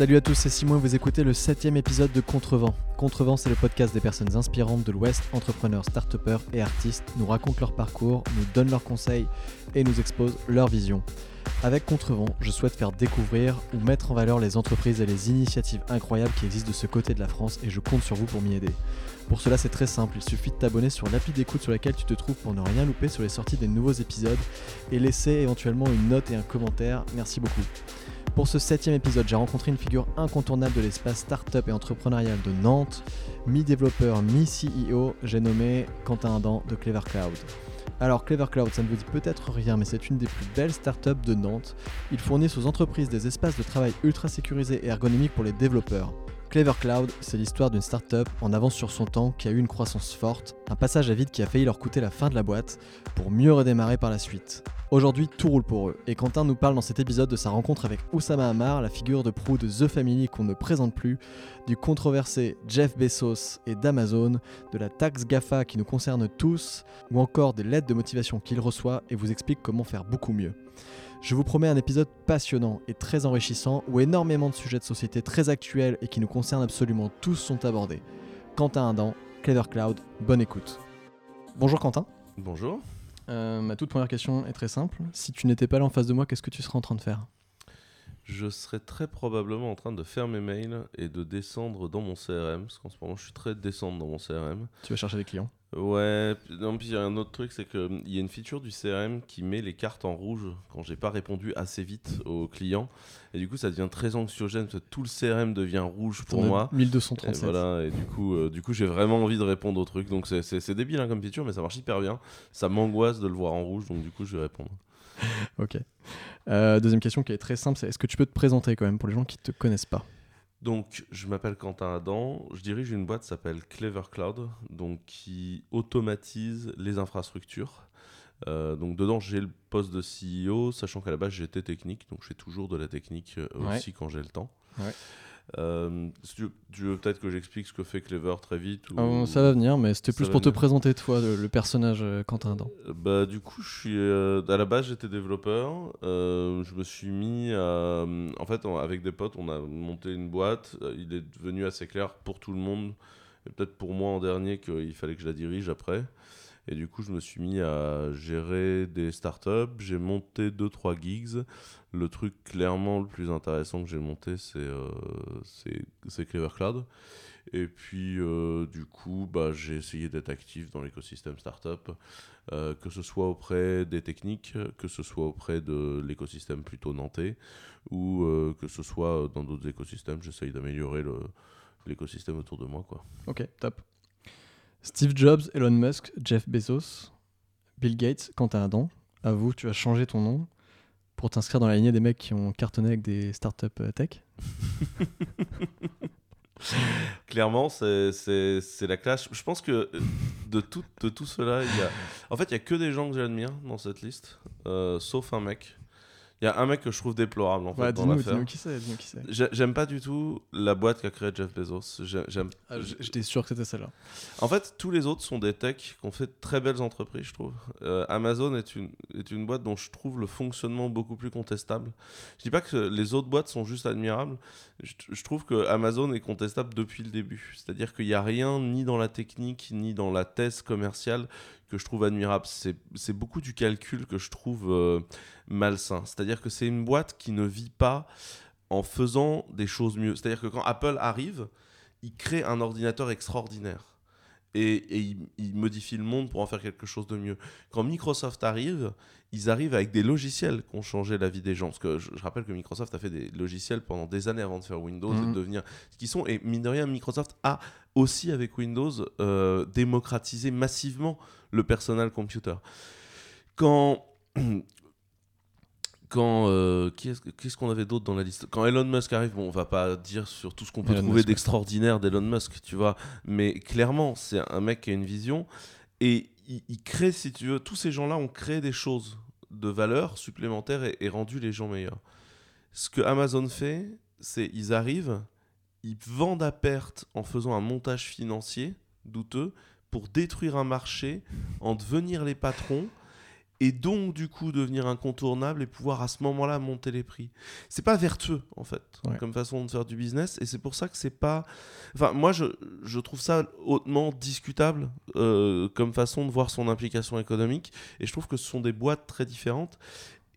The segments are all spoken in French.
Salut à tous, c'est Simon et vous écoutez le septième épisode de Contrevent. Contrevent, c'est le podcast des personnes inspirantes de l'Ouest, entrepreneurs, start et artistes, nous racontent leur parcours, nous donnent leurs conseils et nous exposent leur vision. Avec Contrevent, je souhaite faire découvrir ou mettre en valeur les entreprises et les initiatives incroyables qui existent de ce côté de la France et je compte sur vous pour m'y aider. Pour cela, c'est très simple, il suffit de t'abonner sur l'appli d'écoute sur laquelle tu te trouves pour ne rien louper sur les sorties des nouveaux épisodes et laisser éventuellement une note et un commentaire. Merci beaucoup. Pour ce septième épisode, j'ai rencontré une figure incontournable de l'espace startup et entrepreneurial de Nantes, mi-développeur, mi-CEO, j'ai nommé Quentin Adam de Clever Cloud. Alors Clever Cloud, ça ne vous dit peut-être rien, mais c'est une des plus belles startups de Nantes. Ils fournissent aux entreprises des espaces de travail ultra sécurisés et ergonomiques pour les développeurs. Clever Cloud, c'est l'histoire d'une startup en avance sur son temps qui a eu une croissance forte, un passage à vide qui a failli leur coûter la fin de la boîte, pour mieux redémarrer par la suite. Aujourd'hui, tout roule pour eux, et Quentin nous parle dans cet épisode de sa rencontre avec Oussama Hamar, la figure de proue de The Family qu'on ne présente plus, du controversé Jeff Bezos et d'Amazon, de la taxe GAFA qui nous concerne tous, ou encore des lettres de motivation qu'il reçoit et vous explique comment faire beaucoup mieux. Je vous promets un épisode passionnant et très enrichissant où énormément de sujets de société très actuels et qui nous concernent absolument tous sont abordés. Quentin Adam, Clever Cloud, bonne écoute. Bonjour Quentin. Bonjour. Euh, ma toute première question est très simple. Si tu n'étais pas là en face de moi, qu'est-ce que tu serais en train de faire? Je serais très probablement en train de faire mes mails et de descendre dans mon CRM, parce qu'en ce moment je suis très descendre dans mon CRM. Tu vas chercher des clients? Ouais, non, puis il y a un autre truc, c'est qu'il y a une feature du CRM qui met les cartes en rouge quand j'ai pas répondu assez vite aux clients. Et du coup, ça devient très anxiogène, parce que tout le CRM devient rouge pour moi. 1237. Et voilà, et du coup, euh, du coup j'ai vraiment envie de répondre au truc. Donc c'est débile hein, comme feature, mais ça marche hyper bien. Ça m'angoisse de le voir en rouge, donc du coup, je vais répondre. ok. Euh, deuxième question qui est très simple, c'est est-ce que tu peux te présenter quand même pour les gens qui te connaissent pas? Donc, je m'appelle Quentin Adam, je dirige une boîte qui s'appelle Clever Cloud, donc qui automatise les infrastructures. Euh, donc dedans, j'ai le poste de CEO, sachant qu'à la base, j'étais technique, donc je fais toujours de la technique euh, aussi quand j'ai le temps. Ouais. Euh, tu, veux, peut-être que j'explique ce que fait Clever très vite ou... Ça va venir, mais c'était plus pour te présenter toi, le, personnage euh, Quentin Adam. Euh, bah, du coup, je suis, à la base, j'étais développeur. je me suis mis à. En fait, avec des potes, on a monté une boîte. Il est devenu assez clair pour tout le monde, et peut-être pour moi en dernier, qu'il fallait que je la dirige après. Et du coup, je me suis mis à gérer des startups. J'ai monté 2-3 gigs. Le truc clairement le plus intéressant que j'ai monté, c'est euh, Clever Cloud. Et puis, euh, du coup, bah, j'ai essayé d'être actif dans l'écosystème startup, euh, que ce soit auprès des techniques, que ce soit auprès de l'écosystème plutôt nantais, ou que ce soit dans d'autres écosystèmes. J'essaye d'améliorer l'écosystème autour de moi. Quoi. Ok, top. Steve Jobs, Elon Musk, Jeff Bezos, Bill Gates, Quentin Adam, à vous, tu as changé ton nom pour t'inscrire dans la lignée des mecs qui ont cartonné avec des startups euh, tech Clairement, c'est la classe. Je pense que euh, de tout, de tout cela, il en fait, il n'y a que des gens que j'admire dans cette liste, euh, sauf un mec. Il y a un mec que je trouve déplorable en fait dans l'affaire. qui c'est, J'aime pas du tout la boîte qu'a créée Jeff Bezos. J'aime. Ah, j'étais sûr que c'était celle-là. En fait, tous les autres sont des techs qui ont fait de très belles entreprises, je trouve. Euh, Amazon est une est une boîte dont je trouve le fonctionnement beaucoup plus contestable. Je dis pas que les autres boîtes sont juste admirables. Je, je trouve que Amazon est contestable depuis le début. C'est-à-dire qu'il n'y a rien ni dans la technique ni dans la thèse commerciale que je trouve admirable. C'est beaucoup du calcul que je trouve euh, malsain. C'est-à-dire que c'est une boîte qui ne vit pas en faisant des choses mieux. C'est-à-dire que quand Apple arrive, il crée un ordinateur extraordinaire. Et, il, modifie le monde pour en faire quelque chose de mieux. Quand Microsoft arrive, ils arrivent avec des logiciels qui ont changé la vie des gens. Parce que je, rappelle que Microsoft a fait des logiciels pendant des années avant de faire Windows et de mhm. devenir ce qu'ils sont. Et mine de rien, Microsoft a aussi, avec Windows, euh, démocratisé massivement le personal computer. Quand. Quand euh, qu'est-ce qu'on avait d'autre dans la liste? Quand Elon Musk arrive, bon, on va pas dire sur tout ce qu'on peut trouver d'extraordinaire d'Elon Musk, tu vois, mais clairement, c'est un mec qui a une vision et il, crée, si tu veux, tous ces gens-là ont créé des choses de valeur supplémentaire et, et rendu les gens meilleurs. Ce que Amazon fait, c'est ils arrivent, ils vendent à perte en faisant un montage financier douteux pour détruire un marché, en devenir les patrons et donc du coup devenir incontournable et pouvoir à ce moment-là monter les prix. C'est pas vertueux en fait Ouais. comme façon de faire du business et c'est pour ça que c'est pas. Enfin moi je, je trouve ça hautement discutable euh, comme façon de voir son implication économique et je trouve que ce sont des boîtes très différentes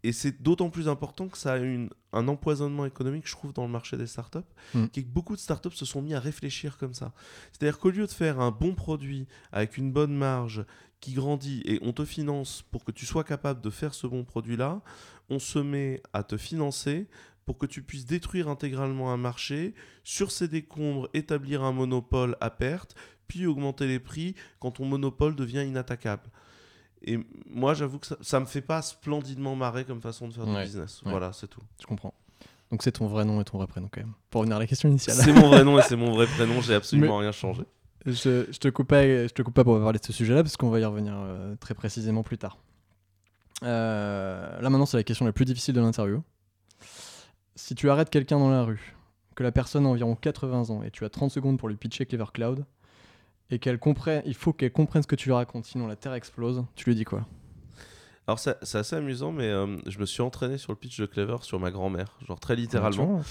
et c'est d'autant plus important que ça a une, un empoisonnement économique, je trouve, dans le marché des startups, Mm. qui est que beaucoup de startups se sont mis à réfléchir comme ça. C'est-à-dire qu'au lieu de faire un bon produit avec une bonne marge qui grandit et on te finance pour que tu sois capable de faire ce bon produit-là, on se met à te financer pour que tu puisses détruire intégralement un marché, sur ces décombres établir un monopole à perte, puis augmenter les prix quand ton monopole devient inattaquable. Et moi, j'avoue que ça, ça me fait pas splendidement marrer comme façon de faire Ouais, du business. ouais. Voilà, c'est tout. Je comprends. Donc c'est ton vrai nom et ton vrai prénom quand même. Pour revenir à la question initiale. C'est mon vrai nom et c'est mon vrai prénom, j'ai absolument rien changé. Je, je te coupe pas, je te coupe pas pour parler de ce sujet-là parce qu'on va y revenir euh, très précisément plus tard. Euh, là maintenant c'est la question la plus difficile de l'interview. Si tu arrêtes quelqu'un dans la rue, que la personne a environ 80 ans et tu as 30 secondes pour lui pitcher Clever Cloud et qu'elle comprenne, il faut qu'elle comprenne ce que tu lui racontes sinon la terre explose, tu lui dis quoi? Alors, c'est assez amusant, mais euh, je me suis entraîné sur le pitch de Clever sur ma grand-mère, genre très littéralement.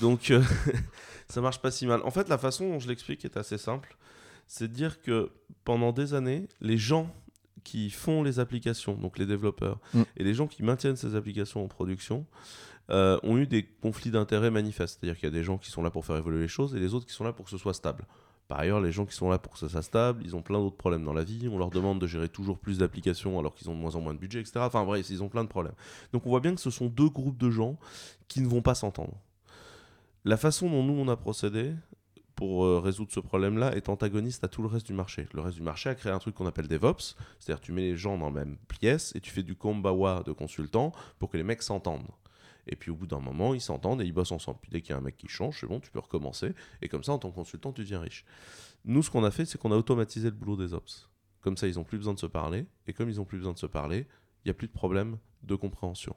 Donc, euh, ça marche pas si mal. En fait, la façon dont je l'explique est assez simple. C'est de dire que pendant des années, les gens qui font les applications, donc les développeurs, Mm. et les gens qui maintiennent ces applications en production, euh, ont eu des conflits d'intérêts manifestes. C'est-à-dire qu'il y a des gens qui sont là pour faire évoluer les choses et les autres qui sont là pour que ce soit stable. Par ailleurs, les gens qui sont là pour que ce soit stable, ils ont plein d'autres problèmes dans la vie. On leur demande de gérer toujours plus d'applications alors qu'ils ont de moins en moins de budget, etc. Enfin bref, ils ont plein de problèmes. Donc on voit bien que ce sont deux groupes de gens qui ne vont pas s'entendre. La façon dont nous on a procédé pour euh, résoudre ce problème-là est antagoniste à tout le reste du marché. Le reste du marché a créé un truc qu'on appelle DevOps, c'est-à-dire tu mets les gens dans la même pièce et tu fais du kombawa de consultants pour que les mecs s'entendent. Et puis au bout d'un moment, ils s'entendent et ils bossent ensemble. Puis dès qu'il y a un mec qui change, c'est bon, tu peux recommencer. Et comme ça, en tant que consultant, tu deviens riche. Nous, ce qu'on a fait, c'est qu'on a automatisé le boulot des ops. Comme ça, ils n'ont plus besoin de se parler. Et comme ils n'ont plus besoin de se parler, il n'y a plus de problème de compréhension.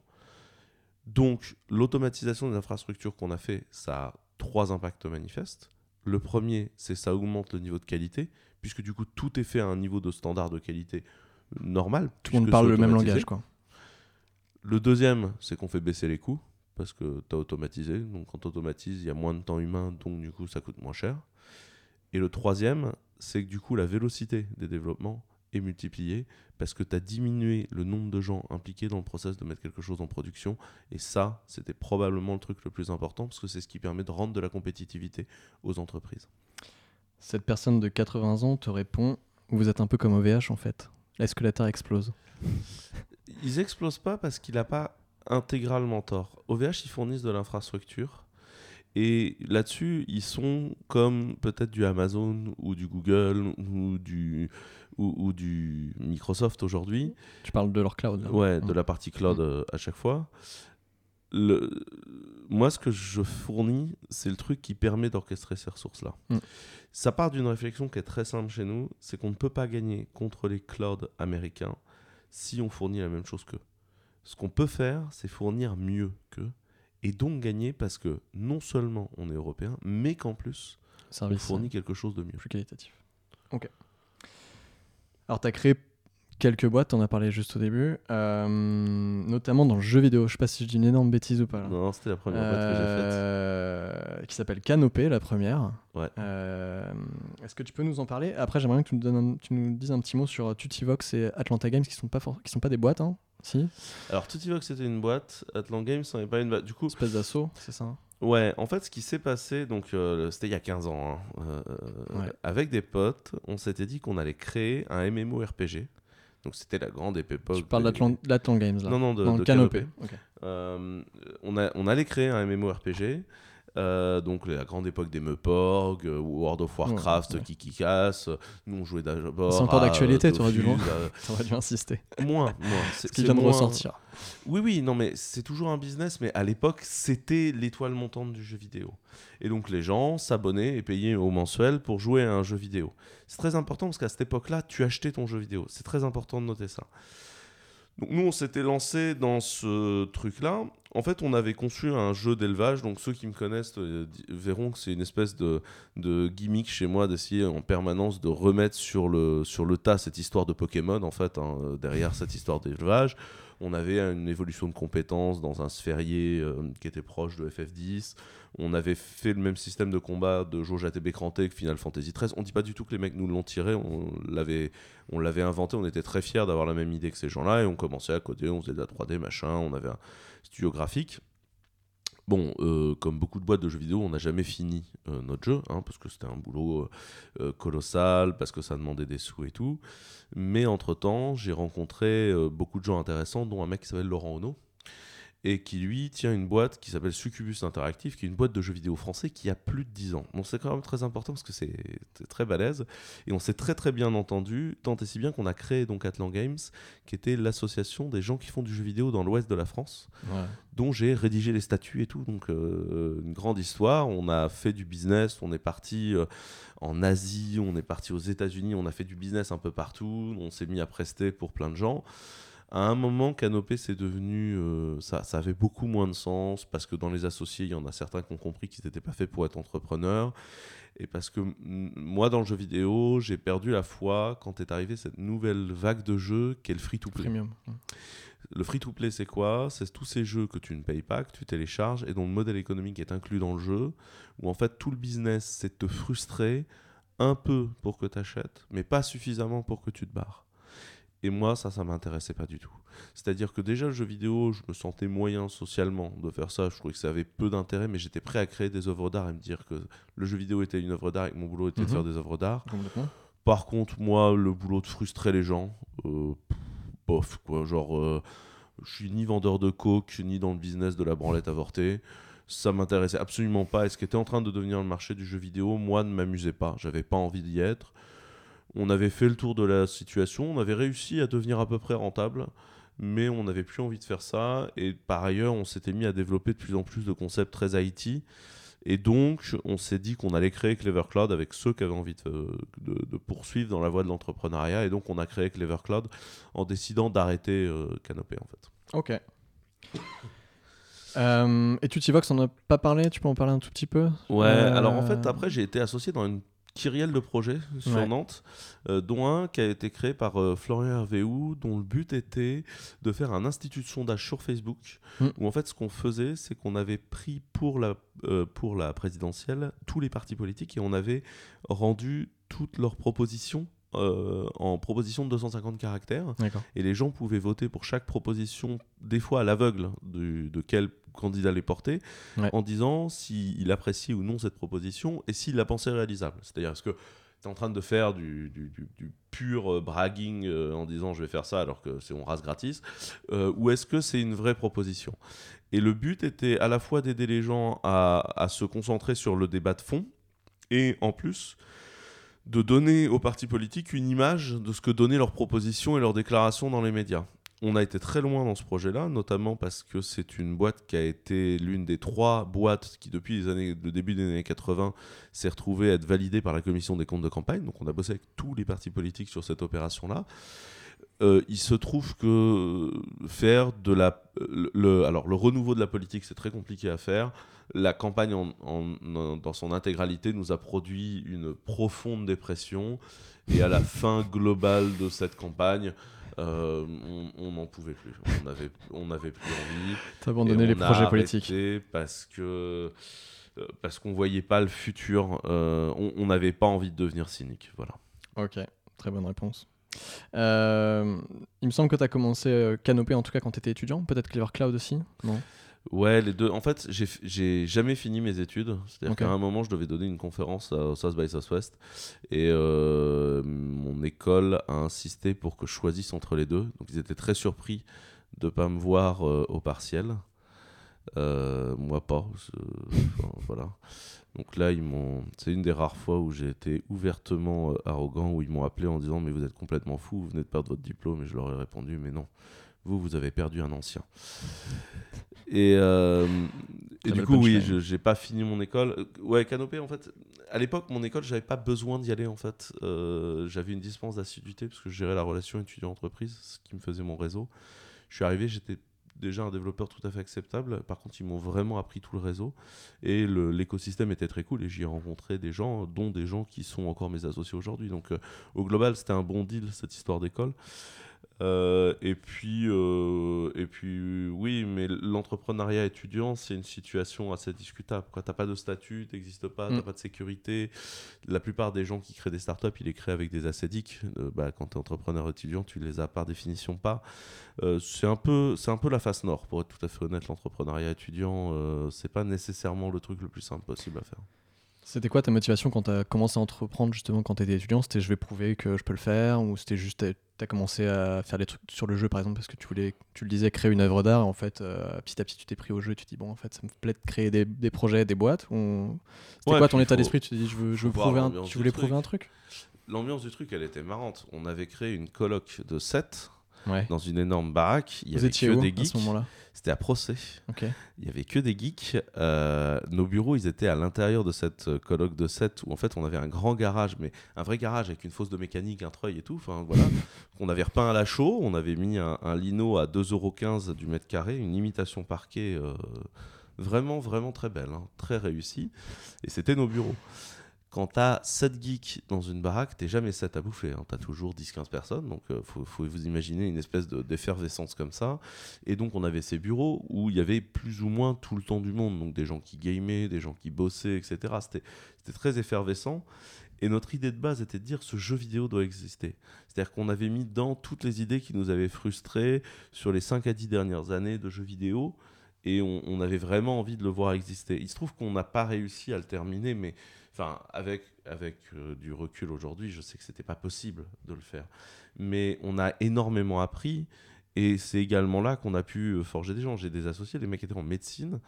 Donc, l'automatisation des infrastructures qu'on a fait, ça a trois impacts manifestes. Le premier, c'est ça augmente le niveau de qualité, puisque du coup, tout est fait à un niveau de standard de qualité normal. Tout le monde parle le même langage quoi. Le deuxième, c'est qu'on fait baisser les coûts parce que tu as automatisé. Donc quand tu automatises, il y a moins de temps humain, donc du coup ça coûte moins cher. Et le troisième, c'est que du coup la vélocité des développements est multipliée parce que tu as diminué le nombre de gens impliqués dans le process de mettre quelque chose en production. Et ça, c'était probablement le truc le plus important parce que c'est ce qui permet de rendre de la compétitivité aux entreprises. Cette personne de 80 ans te répond Vous êtes un peu comme OVH en fait. Est-ce que la Terre explose? Ils explosent pas parce qu'il n'a pas intégralement tort. OVH, ils fournissent de l'infrastructure. Et là-dessus, ils sont comme peut-être du Amazon ou du Google ou du, ou, ou du Microsoft aujourd'hui. Tu parles de leur cloud là. Ouais, de Mm. la partie cloud euh, à chaque fois. Le... Moi, ce que je fournis, c'est le truc qui permet d'orchestrer ces ressources-là. Mm. Ça part d'une réflexion qui est très simple chez nous, c'est qu'on ne peut pas gagner contre les clouds américains si on fournit la même chose qu'eux. Ce qu'on peut faire, c'est fournir mieux qu'eux, et donc gagner parce que non seulement on est européen, mais qu'en plus, on fournit quelque chose de mieux. plus qualitatif. Ok. Alors, tu as créé quelques boîtes, on a parlé juste au début, euh, notamment dans le jeu vidéo. Je sais pas si je dis une énorme bêtise ou pas. là. Non, c'était la première boîte que j'ai faite. Euh, qui s'appelle Canopée, la première. Ouais. Euh, Est-ce que tu peux nous en parler? Après, j'aimerais bien que tu nous, donnes un- tu nous dises un petit mot sur Tutivox et Atlanta Games, qui sont pas, qui sont pas des boîtes, hein Si Alors, Tutivox, c'était une boîte, Atlant Games, c'en est pas une boîte. Du coup, Espèce d'assaut, c'est ça hein Ouais, en fait, ce qui s'est passé, donc euh, c'était il y a 15 ans, hein, euh, Ouais. avec des potes, on s'était dit qu'on allait créer un MMORPG. Donc c'était la grande époque. Tu parles d'Atlan- d'Atlant Games, là Non, non, de, Non, de Canopée. Canopée. ok. Euh, on, a, on allait créer un MMORPG. Euh, donc la grande époque des Meporg, euh, World of Warcraft, Ouais, ouais. qui qui casse. Nous on jouait d'abord. C'est encore d'actualité, euh, dû à- T'aurais dû insister. Moins, moins. Ce qui vient de moins- ressortir. Oui, oui, non, mais c'est toujours un business, mais à l'époque, c'était l'étoile montante du jeu vidéo. Et donc, les gens s'abonnaient et payaient au mensuel pour jouer à un jeu vidéo. C'est très important parce qu'à cette époque-là, tu achetais ton jeu vidéo. C'est très important de noter ça. Donc nous, on s'était lancé dans ce truc-là. En fait, on avait conçu un jeu d'élevage. Donc ceux qui me connaissent euh, verront que c'est une espèce de, de gimmick chez moi d'essayer en permanence de remettre sur le, sur le tas cette histoire de Pokémon, en fait, hein, euh, derrière cette histoire d'élevage. On avait une évolution de compétences dans un sphérié euh, qui était proche de FF10. On avait fait le même système de combat de jauge ATB cranté que Final Fantasy XIII. On dit pas du tout que les mecs nous l'ont tiré, on l'avait, on l'avait inventé, on était très fiers d'avoir la même idée que ces gens-là et on commençait à coder, on faisait de la 3D, machin, on avait un studio graphique. Bon, euh, comme beaucoup de boîtes de jeux vidéo, on n'a jamais fini euh, notre jeu, hein, parce que c'était un boulot euh, colossal, parce que ça demandait des sous et tout. Mais entre-temps, j'ai rencontré beaucoup de gens intéressants, dont un mec qui s'appelle Laurent Ono, et qui lui tient une boîte qui s'appelle Succubus Interactive, qui est une boîte de jeux vidéo français qui a plus de 10 ans. Donc c'est quand même très important parce que c'est c'est très balèze. Et on s'est très très bien entendu, tant et si bien qu'on a créé donc Atlan Games, qui était l'association des gens qui font du jeu vidéo dans l'ouest de la France dont j'ai rédigé les statuts et tout. Donc, euh, une grande histoire. On a fait du business. On est parti euh, en Asie, on est parti aux États-Unis, on a fait du business un peu partout. On s'est mis à prester pour plein de gens. À un moment, Canopé, c'est devenu. euh, ça, ça avait beaucoup moins de sens parce que dans les associés, il y en a certains qui ont compris qu'ils n'étaient pas faits pour être entrepreneurs. Et parce que moi, dans le jeu vidéo, j'ai perdu la foi quand est arrivée cette nouvelle vague de jeux qu'est le free-to-play. Le free-to-play, c'est quoi? C'est tous ces jeux que tu ne payes pas, que tu télécharges et dont le modèle économique est inclus dans le jeu, où en fait tout le business, c'est de te frustrer un peu pour que tu achètes, mais pas suffisamment pour que tu te barres. Et moi, ça, ça m'intéressait pas du tout. C'est-à-dire que déjà, le jeu vidéo, je me sentais moyen socialement de faire ça. Je trouvais que ça avait peu d'intérêt, mais j'étais prêt à créer des œuvres d'art et me dire que le jeu vidéo était une œuvre d'art et que mon boulot était Mhm. de faire des œuvres d'art. Par contre, moi, le boulot de frustrer les gens, euh, bof, quoi. Genre, euh, je suis ni vendeur de coke, ni dans le business de la branlette avortée. Ça m'intéressait absolument pas. Et ce qui était en train de devenir le marché du jeu vidéo, moi, ne m'amusait pas. J'avais pas envie d'y être. On avait fait le tour de la situation. On avait réussi à devenir à peu près rentable. Mais on n'avait plus envie de faire ça. Et par ailleurs, on s'était mis à développer de plus en plus de concepts très IT. Et donc, on s'est dit qu'on allait créer Clever Cloud avec ceux qui avaient envie de, de- de poursuivre dans la voie de l'entrepreneuriat. Et donc, on a créé Clever Cloud en décidant d'arrêter euh, Canopé, en fait. Ok. Euh, et Tutivox, on n'a pas parlé? Tu peux en parler un tout petit peu? Ouais, Euh, alors en fait, après, j'ai été associé dans une kyrielle de projets sur Ouais. Nantes, euh, dont un qui a été créé par euh, Florian Hervéou, dont le but était de faire un institut de sondage sur Facebook, Mm. où en fait, ce qu'on faisait, c'est qu'on avait pris pour la, euh, pour la présidentielle tous les partis politiques et on avait rendu toutes leurs propositions euh, en proposition de 250 caractères. Et les gens pouvaient voter pour chaque proposition, des fois à l'aveugle, de quel candidat les porter, Ouais. en disant s'il apprécie ou non cette proposition et s'il la pensait réalisable. C'est-à-dire, est-ce que tu es en train de faire du, du- du- du pur euh, bragging euh, en disant je vais faire ça alors que c'est on rase gratis, euh, ou est-ce que c'est une vraie proposition? Et le but était à la fois d'aider les gens à, à se concentrer sur le débat de fond, et en plus de donner aux partis politiques une image de ce que donnaient leurs propositions et leurs déclarations dans les médias. On a été très loin dans ce projet-là, notamment parce que c'est une boîte qui a été l'une des trois boîtes qui, depuis les années, le début des années 80, s'est retrouvée à être validée par la commission des comptes de campagne. Donc on a bossé avec tous les partis politiques sur cette opération-là. Euh, il se trouve que faire de la. Le, le- alors, le renouveau de la politique, c'est très compliqué à faire. La campagne, en- en- en- dans son intégralité, nous a produit une profonde dépression. Et à la fin globale de cette campagne, euh, on- n'en pouvait plus. On n'avait on n'avait plus envie. T'as abandonné les projets politiques. Parce que. euh, Parce qu'on voyait pas le futur, Euh, on n'avait pas envie de devenir cynique, voilà. Ok, très bonne réponse. Euh, il me semble que tu as commencé euh, Canopé en tout cas quand tu étais étudiant, peut-être Clever Cloud aussi Non? Ouais, les deux. En fait, j'ai jamais fini mes études. C'est-à-dire qu'à un moment, je devais donner une conférence à- South by Southwest. Et euh, mon école a insisté pour que je choisisse entre les deux. Donc, ils étaient très surpris de pas me voir euh, au partiel. Euh, moi, pas. Enfin, voilà. Donc là, ils m'ont. C'est une des rares fois où j'ai été ouvertement euh, arrogant, où ils m'ont appelé en disant Mais vous êtes complètement fou, vous venez de perdre votre diplôme. Et je leur ai répondu Mais non, vous, vous avez perdu un ancien. Et, euh, Et du coup, oui, je j'ai pas fini mon école. Ouais, Canopé, en fait, à l'époque, mon école, j'avais pas besoin d'y aller, en fait. Euh, j'avais une dispense d'assiduité parce que je gérais la relation étudiant-entreprise, ce qui me faisait mon réseau. Je suis arrivé, j'étais déjà un développeur tout à fait acceptable. Par contre, ils m'ont vraiment appris tout le réseau. Et l'écosystème était très cool. Et j'y ai rencontré des gens, dont des gens qui sont encore mes associés aujourd'hui. Donc, euh, au global, c'était un bon deal, cette histoire d'école. Euh, et puis, euh, et puis, oui, mais l'entrepreneuriat étudiant, c'est une situation assez discutable. Tu n'as pas de statut, tu n'existes pas, tu n'as mm. pas de sécurité. La plupart des gens qui créent des startups, ils les créent avec des assédiques. Euh, bah, quand tu es entrepreneur étudiant, tu les as par définition pas. c'est un, peu, un peu la face nord, pour être tout à fait honnête. L'entrepreneuriat étudiant, c'est pas nécessairement le truc le plus simple possible à faire. C'était quoi ta motivation quand tu as commencé à entreprendre justement quand tu étais étudiant? C'était je vais prouver que je peux le faire ou c'était juste tu as commencé à faire des trucs sur le jeu par exemple parce que tu voulais, tu le disais, créer une œuvre d'art en fait euh, petit à petit tu t'es pris au jeu et tu te dis bon en fait ça me plaît de créer des, des projets, des boîtes ou... C'était quoi ton état d'esprit? Tu te dis je veux, je veux prouver un... tu voulais prouver un truc? L'ambiance du truc elle était marrante. On avait créé une coloc de 7 dans une énorme baraque. Il y avait que des geeks. À ce moment-là? C'était à procès. Il y avait que des geeks. Euh, nos bureaux, ils étaient à l'intérieur de cette euh, colloque de 7 où en fait on avait un grand garage, mais un vrai garage avec une fosse de mécanique, un treuil et tout. Enfin voilà. on avait repeint à la chaux. On avait mis un, lino à 2,15€ du mètre carré, une imitation parquet. Euh, vraiment, vraiment très belle, hein. très réussie. Et c'était nos bureaux quand tu as 7 geeks dans une baraque, t'es jamais 7 à bouffer. Hein. Tu as toujours 10-15 personnes. Donc, il euh, faut, vous imaginer une espèce d'effervescence comme ça. Et donc, on avait ces bureaux où il y avait plus ou moins tout le temps du monde. Donc, des gens qui gamaient, des gens qui bossaient, etc. C'était très effervescent. Et notre idée de base était de dire ce jeu vidéo doit exister. C'est-à-dire qu'on avait mis dans toutes les idées qui nous avaient frustrés sur les 5 à 10 dernières années de jeux vidéo. Et on, on avait vraiment envie de le voir exister. Il se trouve qu'on n'a pas réussi à le terminer, mais Enfin, avec, avec euh, du recul aujourd'hui, je sais que c'était pas possible de le faire. Mais on a énormément appris. Et c'est également là qu'on a pu euh, forger des gens. J'ai des associés, les mecs étaient en médecine.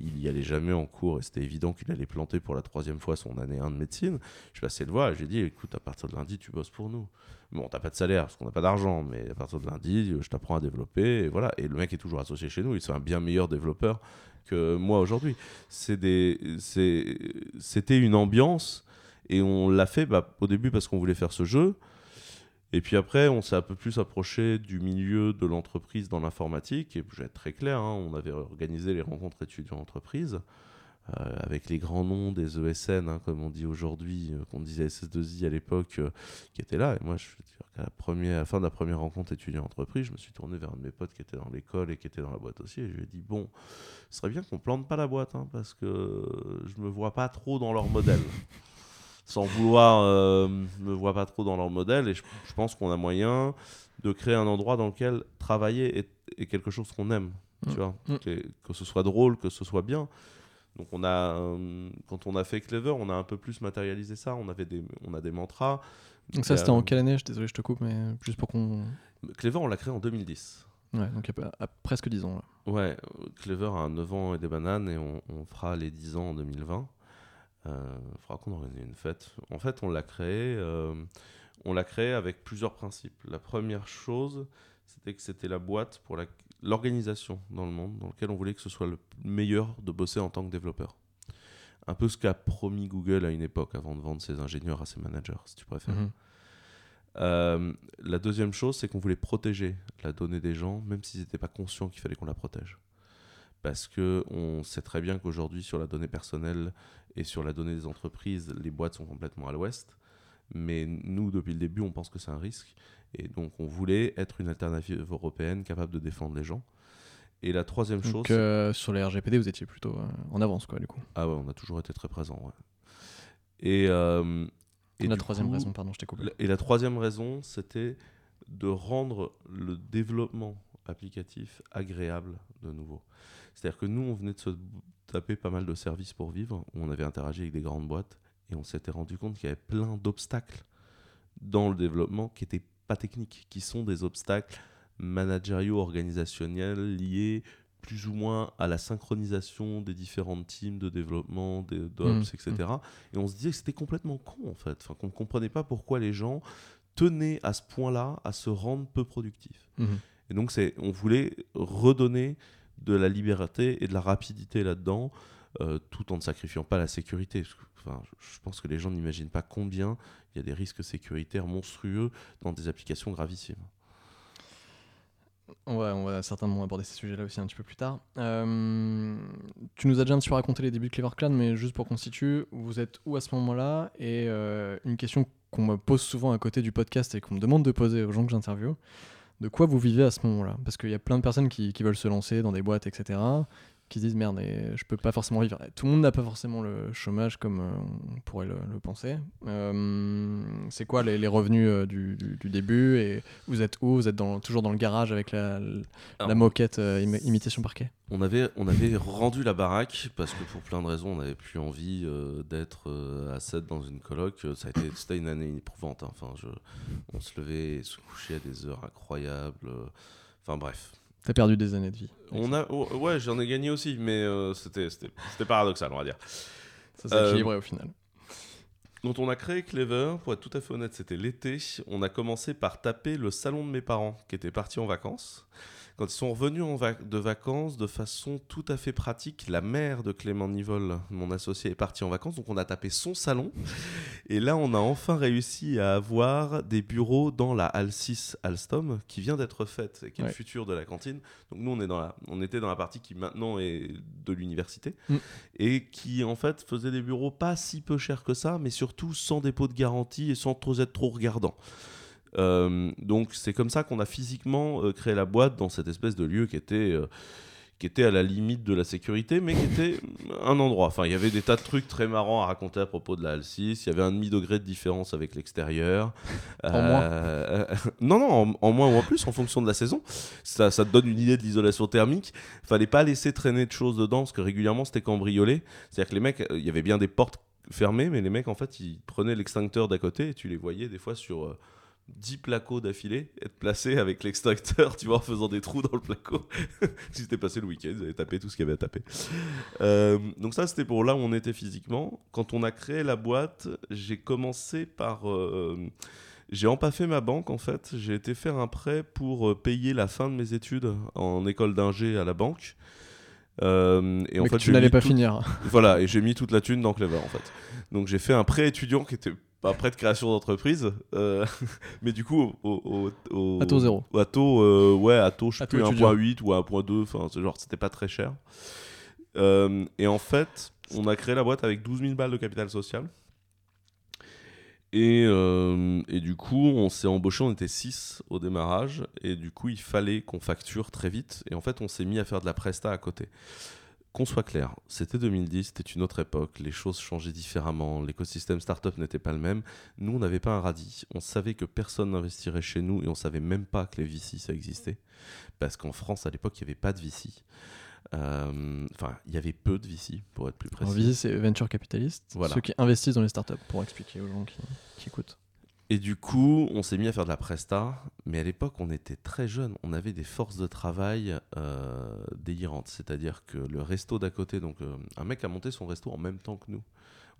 Il y allait jamais en cours et c'était évident qu'il allait planter pour la troisième fois son année 1 de médecine. Je suis passé le voir et j'ai dit écoute, à partir de lundi, tu bosses pour nous. Bon, t'as pas de salaire parce qu'on n'a pas d'argent, mais à partir de lundi, je t'apprends à développer. Et voilà. Et le mec est toujours associé chez nous. Il est un bien meilleur développeur que moi aujourd'hui. C'était une ambiance et on l'a fait bah, au début parce qu'on voulait faire ce jeu. Et puis après, on s'est un peu plus approché du milieu de l'entreprise dans l'informatique. Et je vais être très clair, hein, on avait organisé les rencontres étudiants-entreprises euh, avec les grands noms des ESN, hein, comme on dit aujourd'hui, euh, qu'on disait SS2I à l'époque, euh, qui étaient là. Et moi, qu'à la, fin de la première rencontre étudiant-entreprise, je me suis tourné vers un de mes potes qui était dans l'école et qui était dans la boîte aussi. Et je lui ai dit Bon, ce serait bien qu'on plante pas la boîte, hein, parce que je me vois pas trop dans leur modèle. Sans vouloir, me vois pas trop dans leur modèle. Et je, pense qu'on a moyen de créer un endroit dans lequel travailler est, quelque chose qu'on aime. Tu mmh. vois, mmh. que ce soit drôle, que ce soit bien. Donc on a, euh, quand on a fait Clever, on a un peu plus matérialisé ça. On avait des, on a des mantras. Donc ça, c'était en quelle année? Je, Désolé, je te coupe, mais juste pour qu'on. Clever, on l'a créé en 2010. Ouais, donc à, presque 10 ans. Ouais, Clever a 9 ans et des bananes et on, fera les 10 ans en 2020. Il euh, faudra qu'on organise une fête. En fait, on l'a créé, euh, on l'a créé avec plusieurs principes. La première chose, c'était que c'était la boîte pour la, l'organisation dans le monde dans lequel on voulait que ce soit le meilleur de bosser en tant que développeur. Un peu ce qu'a promis Google à une époque avant de vendre ses ingénieurs à ses managers, si tu préfères. Mhm. Euh, la deuxième chose, c'est qu'on voulait protéger la donnée des gens, même s'ils n'étaient pas conscients qu'il fallait qu'on la protège. Parce qu'on sait très bien qu'aujourd'hui, sur la donnée personnelle et sur la donnée des entreprises, les boîtes sont complètement à l'ouest. Mais nous, depuis le début, on pense que c'est un risque. Et donc, on voulait être une alternative européenne capable de défendre les gens. Et la troisième chose. Donc, euh, sur les RGPD, vous étiez plutôt euh, en avance, quoi, du coup. Ah ouais, on a toujours été très présent, ouais. Et, euh, et la troisième raison, pardon, je t'ai coupé. Et la troisième raison, c'était de rendre le développement applicatif agréable de nouveau. C'est-à-dire que nous, on venait de se taper pas mal de services pour vivre, où on avait interagi avec des grandes boîtes, et on s'était rendu compte qu'il y avait plein d'obstacles dans le développement qui n'étaient pas techniques, qui sont des obstacles managériaux, organisationnels liés plus ou moins à la synchronisation des différentes teams de développement, des DOPS, etc. Mmh, mmh. Et on se disait que c'était complètement con en fait, enfin, qu'on ne comprenait pas pourquoi les gens tenaient à ce point-là à se rendre peu productifs. Mmh. Et donc on voulait redonner de la liberté et de la rapidité là-dedans, euh, tout en ne sacrifiant pas la sécurité. Enfin, je pense que les gens n'imaginent pas combien il y a des risques sécuritaires monstrueux dans des applications gravissimes. Va, on va certainement aborder ces sujets-là aussi un petit peu plus tard. Euh, tu nous as déjà un petit peu raconté les débuts de Clever Clan, mais juste pour qu'on situe, vous êtes où à ce moment-là? Et euh, une question qu'on me pose souvent à côté du podcast et qu'on me demande de poser aux gens que j'interviewe, de quoi vous vivez à ce moment-là? Parce qu'il y a plein de personnes qui, veulent se lancer dans des boîtes, etc qui se disent merde, et je peux pas forcément vivre. Tout le monde n'a pas forcément le chômage comme euh, on pourrait le, penser. Euh, c'est quoi les, revenus euh, du, du, début et vous êtes où? Vous êtes dans, toujours dans le garage avec la, la moquette imitation parquet? On avait, on avait rendu la baraque parce que pour plein de raisons, on n'avait plus envie d'être à 7 dans une coloc. Ça a été, c'était une année éprouvante. Hein. Enfin, je, on se levait et se couchait à des heures incroyables. Enfin bref, T'as perdu des années de vie. On a, oh, ouais, j'en ai gagné aussi, mais euh, c'était, paradoxal, on va dire. Ça s'est équilibré euh, au final. Quand on a créé Clever, pour être tout à fait honnête, c'était l'été. On a commencé par taper le salon de mes parents qui étaient partis en vacances. Quand ils sont revenus en de vacances, de façon tout à fait pratique, la mère de Clément Nivol, mon associé, est partie en vacances, donc on a tapé son salon. Et là, on a enfin réussi à avoir des bureaux dans la Halle 6 Alstom, qui vient d'être faite et qui est le futur de la cantine. Donc nous, on, est dans la, on était dans la partie qui maintenant est de l'université, mm. et qui en fait faisait des bureaux pas si peu chers que ça, mais surtout sans dépôt de garantie et sans trop être trop regardant. Euh, donc c'est comme ça qu'on a physiquement euh, créé la boîte dans cette espèce de lieu qui était euh, qui était à la limite de la sécurité, mais qui était un endroit. Enfin, il y avait des tas de trucs très marrants à raconter à propos de la L6. Il y avait un demi-degré de différence avec l'extérieur. En moins Non, non, en, moins ou en plus, en fonction de la saison. Ça, ça te donne une idée de l'isolation thermique. Il fallait pas laisser traîner de choses dedans, parce que régulièrement, c'était cambriolé. C'est-à-dire que les mecs, il y avait bien des portes fermées, mais les mecs, en fait, ils prenaient l'extincteur d'à côté et tu les voyais des fois sur 10 placos d'affilée, être placé avec l'extracteur, tu vois, en faisant des trous dans le placo. si c'était passé le week-end, ils avaient tapé tout ce qu'il y avait à taper. Euh, donc ça, c'était pour là où on était physiquement. Quand on a créé la boîte, j'ai commencé par... Euh, j'ai empaffé ma banque, en fait. J'ai été faire un prêt pour euh, payer la fin de mes études en école d'ingé à la banque. Euh, et en fait, tu n'allais pas finir. Voilà, et j'ai mis toute la thune dans Clever en fait. Donc j'ai fait un prêt étudiant qui était pas prêt de création d'entreprise, euh, mais du coup au, au, à taux zéro. À taux, euh, ouais, à taux, je sais plus, 1.8 ou 1.2, enfin, genre, c'était pas très cher. et en fait, on a créé la boîte avec 12 000 balles de capital social. Et, euh, et, du coup, on s'est embauché, on était 6 au démarrage, et du coup, il fallait qu'on facture très vite. Et en fait, on s'est mis à faire de la presta à côté. Qu'on soit clair, c'était 2010, c'était une autre époque, les choses changeaient différemment, l'écosystème startup n'était pas le même. nous, on n'avait pas un radis, on savait que personne n'investirait chez nous et on savait même pas que les VC ça existait. Parce qu'en France, à l'époque, il n'y avait pas de VC. Euh, enfin, il y avait peu de VC, pour être plus précis. VC, c'est Venture Capitalist, ceux qui investissent dans les startups, pour expliquer aux gens qui, écoutent. Et du coup, on s'est mis à faire de la presta, mais à l'époque, on était très jeunes. On avait des forces de travail euh, délirantes. C'est-à-dire que le resto d'à côté, donc euh, un mec a monté son resto en même temps que nous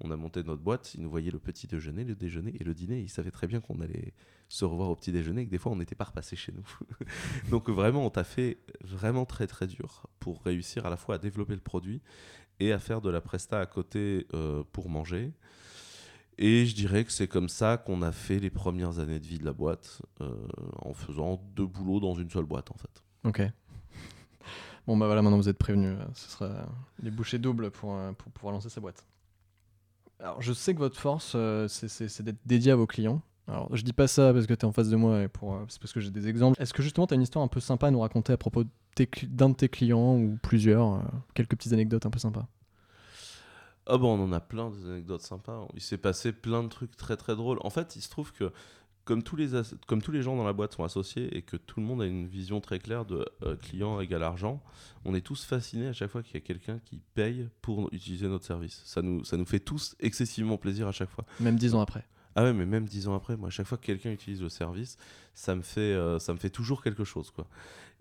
on a monté notre boîte, il nous voyait le petit déjeuner, le déjeuner et le dîner. Il savait très bien qu'on allait se revoir au petit déjeuner et que des fois on n'était pas repassé chez nous. Donc vraiment, on t'a fait vraiment très très dur pour réussir à la fois à développer le produit et à faire de la presta à côté euh, pour manger. Et je dirais que c'est comme ça qu'on a fait les premières années de vie de la boîte, euh, en faisant deux boulots dans une seule boîte en fait. Ok. Bon bah voilà, maintenant vous êtes prévenus. Ce sera les bouchées doubles pour, euh, pour pouvoir lancer sa boîte. Alors, je sais que votre force, euh, c'est d'être dédié à vos clients. Alors, je dis pas ça parce que tu es en face de moi et euh, c'est parce que j'ai des exemples. Est-ce que justement, tu as une histoire un peu sympa à nous raconter à propos d'un de, tes clients ou plusieurs euh, Quelques petites anecdotes un peu sympas? Ah bon, on en a plein d'anecdotes sympas. Il s'est passé plein de trucs très très drôles. En fait, il se trouve que comme tous, les comme tous les gens dans la boîte sont associés et que tout le monde a une vision très claire de euh, client égale argent, on est tous fascinés à chaque fois qu'il y a quelqu'un qui paye pour utiliser notre service. Ça nous, ça nous fait tous excessivement plaisir à chaque fois. Même dix ans après. Ah ouais, mais même dix ans après, moi, à chaque fois que quelqu'un utilise le service, ça me fait, euh, ça me fait toujours quelque chose, quoi.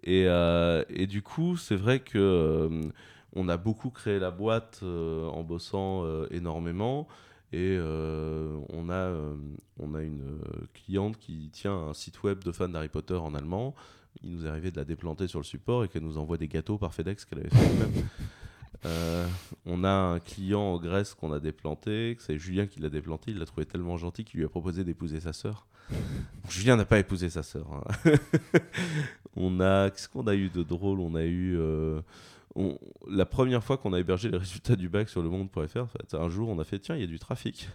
Et, euh, et du coup, c'est vrai que on a beaucoup créé la boîte en bossant énormément. Et euh, on, a, euh, une euh, cliente qui tient un site web de fans d'Harry Potter en allemand. Il nous est arrivé de la déplanter sur le support et qu'elle nous envoie des gâteaux par FedEx qu'elle avait fait elle-même. Euh, on a un client en Grèce qu'on a déplanté, c'est Julien qui l'a déplanté, il l'a trouvé tellement gentil qu'il lui a proposé d'épouser sa sœur. Julien n'a pas épousé sa sœur. hein. on a, qu'est-ce qu'on a eu de drôle? On a eu euh, on- la première fois qu'on a hébergé les résultats du bac sur le monde.fr. en fait, un jour, on a fait tiens, il y a du trafic.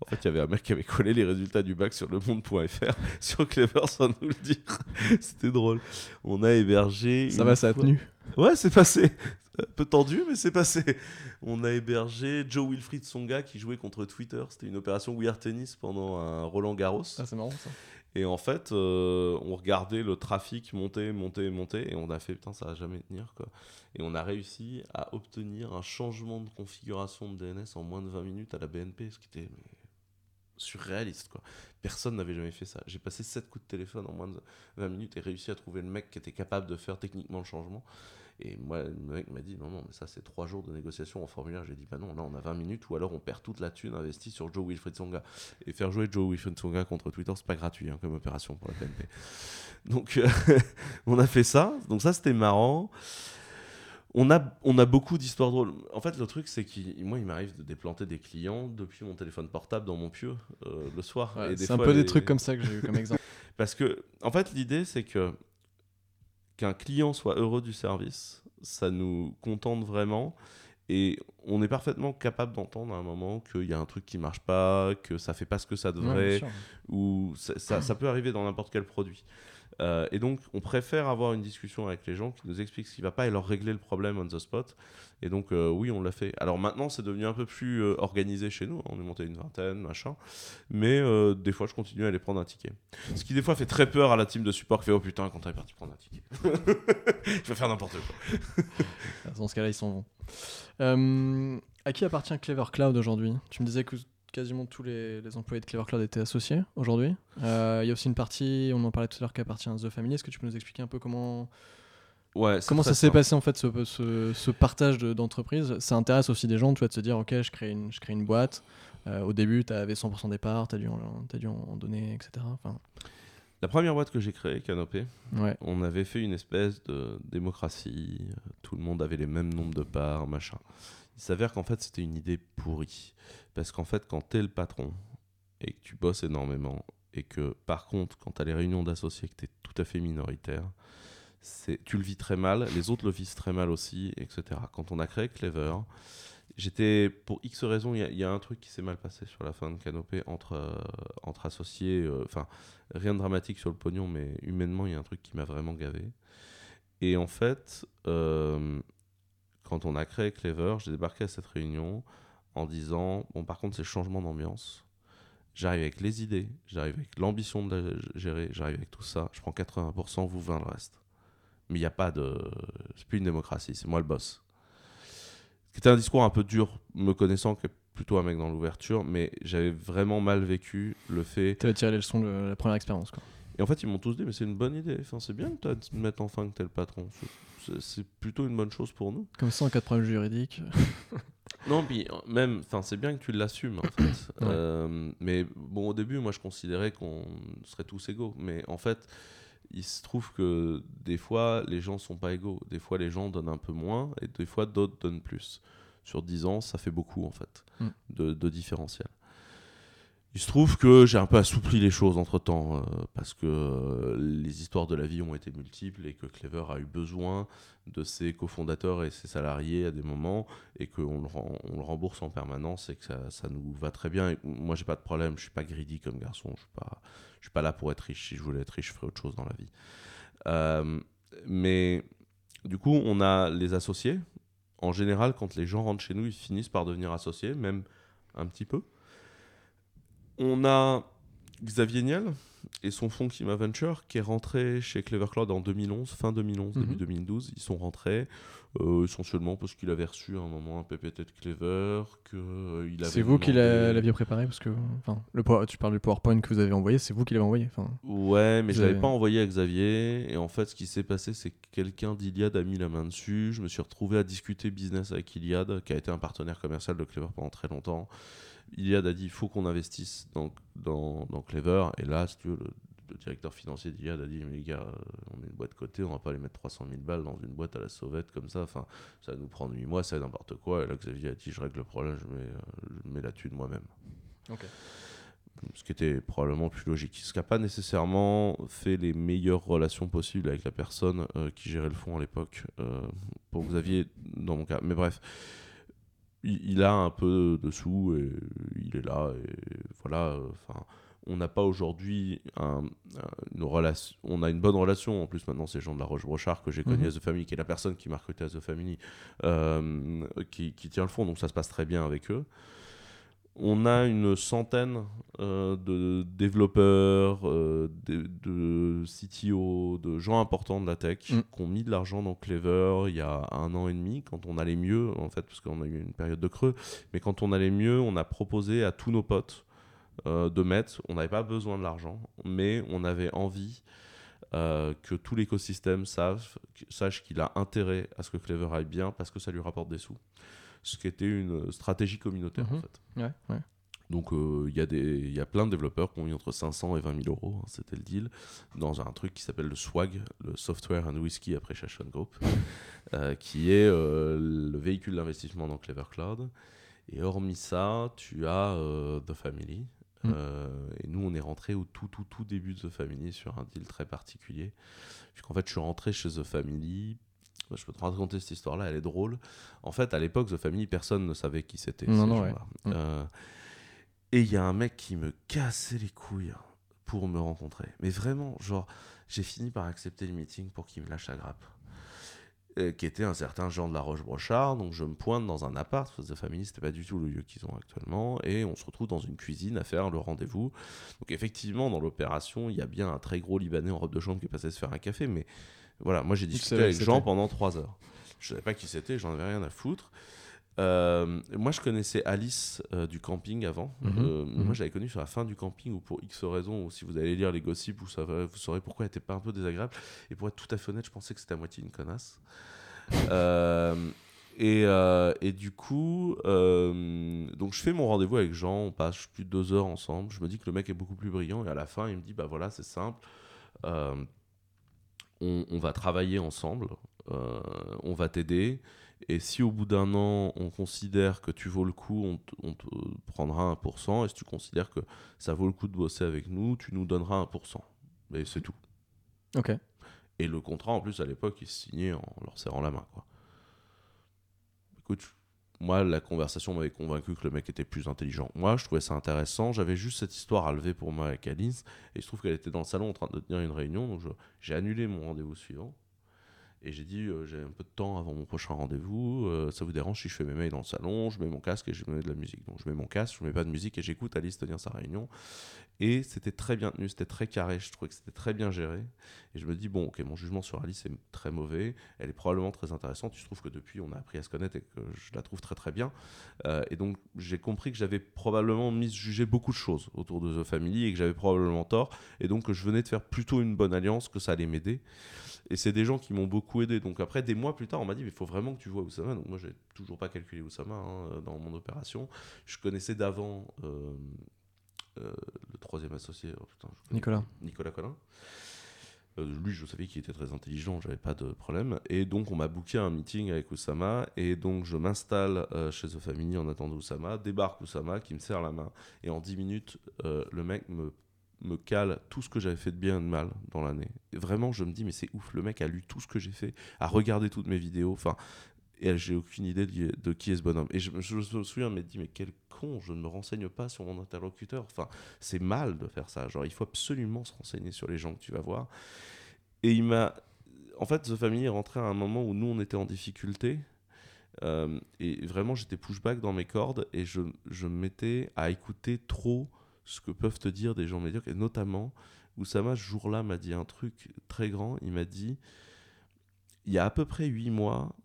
En fait, il y avait un mec qui avait collé les résultats du bac sur le monde.fr sur Clever sans nous le dire. C'était drôle. On a hébergé. Ça va, ça a tenu. Ouais, c'est passé. Un peu tendu, mais c'est passé. On a hébergé Joe Wilfried Songa qui jouait contre Twitter. C'était une opération We Are Tennis pendant un Roland Garros. Ah, c'est marrant ça. Et en fait, euh, on regardait le trafic monter, monter, monter. Et on a fait, putain, ça va jamais tenir. Quoi. Et on a réussi à obtenir un changement de configuration de DNS en moins de 20 minutes à la BNP, ce qui était surréaliste. Quoi. Personne n'avait jamais fait ça. J'ai passé 7 coups de téléphone en moins de 20 minutes et réussi à trouver le mec qui était capable de faire techniquement le changement. Et moi, le mec m'a dit non, non, mais ça c'est 3 jours de négociation en formulaire. J'ai dit bah non, là on a 20 minutes ou alors on perd toute la thune investie sur Joe Wilfried Songa. Et faire jouer Joe Wilfried Songa contre Twitter, c'est pas gratuit hein, comme opération pour la PNP. Donc euh, on a fait ça. Donc ça c'était marrant. On a, on a beaucoup d'histoires drôles. En fait, le truc, c'est que moi, il m'arrive de déplanter des clients depuis mon téléphone portable dans mon pieu euh, le soir. Ouais, c'est un peu des trucs comme ça que j'ai eu comme exemple. parce que, en fait, l'idée, c'est que qu'un client soit heureux du service, ça nous contente vraiment. Et on est parfaitement capable d'entendre à un moment qu'il y a un truc qui marche pas, que ça fait pas ce que ça devrait, ou ça, ça- ça peut arriver dans n'importe quel produit. Euh, et donc, on préfère avoir une discussion avec les gens qui nous expliquent ce qui va pas et leur régler le problème on the spot. Et donc, euh, oui, on l'a fait. Alors maintenant, c'est devenu un peu plus euh, organisé chez nous. On est monté une vingtaine, machin. Mais des fois, je continue à aller prendre un ticket. Ce qui, des fois, fait très peur à la team de support qui fait Oh putain, quand t'es parti prendre un ticket. je vais faire n'importe quoi. Dans ce cas-là, ils s'en vont. À qui appartient Clever Cloud aujourd'hui? Tu me disais que quasiment tous les, les employés de Clever Cloud étaient associés aujourd'hui. Euh, Il y a aussi une partie, on en parlait tout à l'heure, qui appartient à The Family. Est-ce que tu peux nous expliquer un peu comment, Ouais, comment ça s'est passé en fait ce, ce, ce partage de- d'entreprise? Ça intéresse aussi des gens, tu vois, de se dire ok, je crée une, je crée une boîte. Euh, au début, tu avais 100% des parts, tu as dû, en, t'as dû en donner, etc. Enfin, La première boîte que j'ai créée, Canopé, ouais. on avait fait une espèce de démocratie, euh, tout le monde avait les mêmes nombres de parts, machin. Il s'avère qu'en fait c'était une idée pourrie. Parce qu'en fait quand t'es le patron et que tu bosses énormément et que par contre quand t'as les réunions d'associés que t'es tout à fait minoritaire, tu le vis très mal, les autres le vivent très mal aussi, etc. Quand on a créé Clever, j'étais, pour X raisons, il y, y a un truc qui s'est mal passé sur la fin de Canopé entre, euh, entre associés, euh, enfin rien de dramatique sur le pognon, mais humainement, il y a un truc qui m'a vraiment gavé. Et en fait, euh, quand on a créé Clever, j'ai débarqué à cette réunion en disant Bon, par contre, c'est changement d'ambiance. J'arrive avec les idées, j'arrive avec l'ambition de la gérer, j'arrive avec tout ça. Je prends 80%, vous 20 le reste. Mais il n'y a pas de. C'est plus une démocratie, c'est moi le boss. C'était un discours un peu dur, me connaissant, que plutôt un mec dans l'ouverture, mais j'avais vraiment mal vécu le fait Tu as tiré les leçons de la première expérience. Quoi. et en fait, ils m'ont tous dit, mais c'est une bonne idée. Enfin, c'est bien tu admettes enfin que t'es le patron. C'est- plutôt une bonne chose pour nous. Comme ça, en cas de problème juridique. Non, puis même, enfin, c'est bien que tu l'assumes, en fait. Euh, mais bon, au début, moi, je considérais qu'on serait tous égaux. Mais en fait, il se trouve que des fois, les gens sont pas égaux. Des fois, les gens donnent un peu moins et des fois, d'autres donnent plus. Sur 10 ans, ça fait beaucoup, en fait, Mm. de, de différentiel. Il se trouve que j'ai un peu assoupli les choses entre temps, parce que euh, les histoires de la vie ont été multiples et que Clever a eu besoin de ses cofondateurs et ses salariés à des moments et qu'on le, on le rembourse en permanence et que ça, ça nous va très bien. Et moi, j'ai pas de problème, je suis pas greedy comme garçon, je suis pas, je suis pas là pour être riche. Si je voulais être riche, je ferais autre chose dans la vie. Euh, mais du coup, on a les associés. En général, quand les gens rentrent chez nous, ils finissent par devenir associés, même un petit peu. On a Xavier Niel et son fonds Kima Venture qui est rentré chez Clever Cloud en 2011, fin 2011, Mhm. début 2012. Ils sont rentrés euh, essentiellement parce qu'il avait reçu à un moment un PPT de Clever, que euh, il C'est vous qui l'aviez préparé parce que, le tu parles du PowerPoint que vous avez envoyé, c'est vous qui l'avez envoyé. Enfin, Ouais, mais Vous je l'avais avez- pas envoyé à Xavier. Et en fait, ce qui s'est passé, c'est que quelqu'un d'Iliad a mis la main dessus. Je me suis retrouvé à discuter business avec Iliad, qui a été un partenaire commercial de Clever pendant très longtemps. Iliad a dit il faut qu'on investisse dans, dans, dans Clever. Et là, si tu veux, le, le directeur financier d'Iliad a dit mais les gars, euh, on est une boîte cotée, on va pas aller mettre 300 000 balles dans une boîte à la sauvette comme ça. Enfin, ça va nous prendre 8 mois, c'est n'importe quoi. Et là, Xavier a dit je règle le problème, je mets, euh, je mets la thune moi-même. Ok. Ce qui était probablement plus logique. Ce qui n'a pas nécessairement fait les meilleures relations possibles avec la personne euh, qui gérait le fonds à l'époque. euh, pour Xavier, dans mon cas. Mais bref, il, a un peu de sous et il est là. Et voilà. Enfin, on n'a pas aujourd'hui un- un- une relation. On a une bonne relation. En plus, maintenant, c'est Jean de la Roche-Brochard que j'ai connu Mhm. à The Family, qui est la personne qui m'a recruté à The Family, euh, qui, qui tient le fond. Donc, ça se passe très bien avec eux. On a une centaine euh, de développeurs, euh, de, de CTO, de gens importants de la tech Mm. qui ont mis de l'argent dans Clever il y a un an et demi, quand on allait mieux, en fait, parce qu'on a eu une période de creux. Mais quand on allait mieux, on a proposé à tous nos potes euh, de mettre. On n'avait pas besoin de l'argent, mais on avait envie euh, que tout l'écosystème sache, sache qu'il a intérêt à ce que Clever aille bien parce que ça lui rapporte des sous. Ce qui était une stratégie communautaire en Mhm. fait. Ouais, ouais. Donc euh, il y, a des- y a plein de développeurs qui ont mis entre 500 et 20 000 euros, hein, c'était le deal, dans un truc qui s'appelle le SWAG, le Software and Whiskey Appreciation Group, euh, qui est euh, le véhicule d'investissement dans Clever Cloud. Et hormis ça, tu as euh, The Family. Mm. Euh, et nous, on est rentré au tout, tout, tout début de The Family sur un deal très particulier. Puisqu'en fait, je suis rentré chez The Family. Je peux te raconter cette histoire-là, elle est drôle. En fait, à l'époque, The Family, personne ne savait qui c'était. Ouais. Mm. Euh, et il y a un mec qui me cassait les couilles pour me rencontrer. Mais vraiment, genre, j'ai fini par accepter le meeting pour qu'il me lâche la grappe. Euh, qui était un certain Jean de la Roche-Brochard. Donc je me pointe dans un appart, parce que The Family, c'était pas du tout le lieu qu'ils ont actuellement. Et on se retrouve dans une cuisine à faire le rendez-vous. Donc effectivement, dans l'opération, il y a bien un très gros Libanais en robe de chambre qui est passé se faire un café. Mais voilà, moi j'ai discuté avec Jean pendant trois heures. Je savais pas qui c'était, j'en avais rien à foutre. Euh, moi, je connaissais Alice euh, du camping avant. Mhm, Euh, mhm. Moi, j'avais connu sur la fin du camping ou pour X raisons, ou si vous allez lire les gossips, vous saurez, vous saurez pourquoi elle était pas un peu désagréable. Et pour être tout à fait honnête, je pensais que c'était à moitié une connasse. Et, et du coup, donc je fais mon rendez-vous avec Jean, on passe plus de deux heures ensemble. Je me dis que le mec est beaucoup plus brillant, et à la fin, il me dit Bah voilà, c'est simple. On, on va travailler ensemble, euh, on va t'aider. Et si au bout d'un an, on considère que tu vaux le coup, on te, on te prendra 1%. Et si tu considères que ça vaut le coup de bosser avec nous, tu nous donneras 1%. Et c'est tout. Ok. Et le contrat, en plus, à l'époque, il se signait en leur serrant la main. Quoi. Écoute, moi, la conversation m'avait convaincu que le mec était plus intelligent. Moi, je trouvais ça intéressant. J'avais juste cette histoire à lever pour moi avec Alice. Et il se trouve qu'elle était dans le salon en train de tenir une réunion. Donc, j'ai annulé mon rendez-vous suivant. Et j'ai dit, euh, j'ai un peu de temps avant mon prochain rendez-vous. euh, ça vous dérange si je fais mes mails dans le salon Je mets mon casque et je mets de la musique. Donc, je mets mon casque, je mets pas de musique et j'écoute Alice tenir sa réunion. Et c'était très bien tenu, c'était très carré. Je trouvais que c'était très bien géré. Et je me dis, bon, ok, mon jugement sur Alice est très mauvais. Elle est probablement très intéressante. Se trouve que depuis, on a appris à se connaître et que je la trouve très très bien. Euh, et donc, j'ai compris que j'avais probablement misjugé beaucoup de choses autour de The Family et que j'avais probablement tort. Et donc, que je venais de faire plutôt une bonne alliance, que ça allait m'aider. Et c'est des gens qui m'ont beaucoup aidé. Donc, après, des mois plus tard, on m'a dit, mais il faut vraiment que tu vois Oussama. Donc, moi, j'ai toujours pas calculé Oussama hein, dans mon opération. Je connaissais d'avant. euh, euh, le troisième associé, oh, putain, Nicolas. Nicolas Collin. Euh, lui, je savais qu'il était très intelligent, j'avais pas de problème. Et donc, on m'a booké un meeting avec Oussama. Et donc, je m'installe euh, chez The Family en attendant Oussama. Débarque Oussama qui me serre la main. Et en 10 minutes, euh, le mec me, me cale tout ce que j'avais fait de bien et de mal dans l'année. Vraiment, je me dis, mais c'est ouf, le mec a lu tout ce que j'ai fait, a regardé toutes mes vidéos. Enfin, et j'ai aucune idée de, qui est ce bonhomme. Et je, me souviens, me dit, mais quel con, je ne me renseigne pas sur mon interlocuteur. Enfin, c'est mal de faire ça. Genre, il faut absolument se renseigner sur les gens que tu vas voir. Et il m'a. En fait, The Family est rentré à un moment où nous, on était en difficulté. Euh, et vraiment, j'étais pushback dans mes cordes et je, je me mettais à écouter trop ce que peuvent te dire des gens médiocres. Et notamment, Oussama, ce jour-là, m'a dit un truc très grand. Il m'a dit il y a à peu près 8 mois,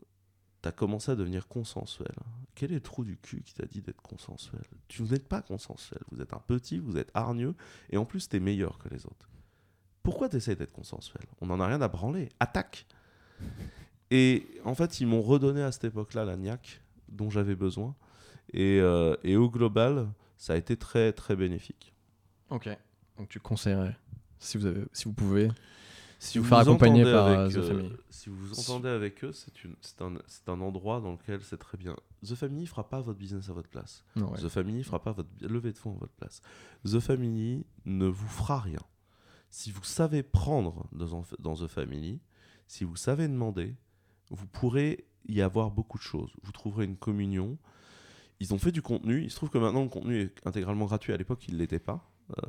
tu as commencé à devenir consensuel. Quel est le trou du cul qui t'a dit d'être consensuel? Tu n'êtes pas consensuel. Vous êtes un petit, vous êtes hargneux, et en plus, tu es meilleur que les autres. Pourquoi tu essayes d'être consensuel? On n'en a rien à branler. Attaque Et en fait, ils m'ont redonné à cette époque-là la niaque dont j'avais besoin. Et, euh, et au global, ça a été très très bénéfique. Ok. Donc tu conseillerais, si vous, avez, si vous pouvez, Si Vous faire accompagner entendez par, avec, euh, The Family. Si vous vous entendez avec eux, c'est un, c'est un endroit dans lequel c'est très bien. The Family fera pas votre business à votre place. non, ouais. The Family fera pas votre levée de fonds à votre place. The Family ne vous fera rien. Si vous savez prendre dans, dans The Family, si vous savez demander, vous pourrez y avoir beaucoup de choses. Vous trouverez une communion. Ils ont fait du contenu. Il se trouve que maintenant le contenu est intégralement gratuit. À l'époque, il ne l'était pas. Euh,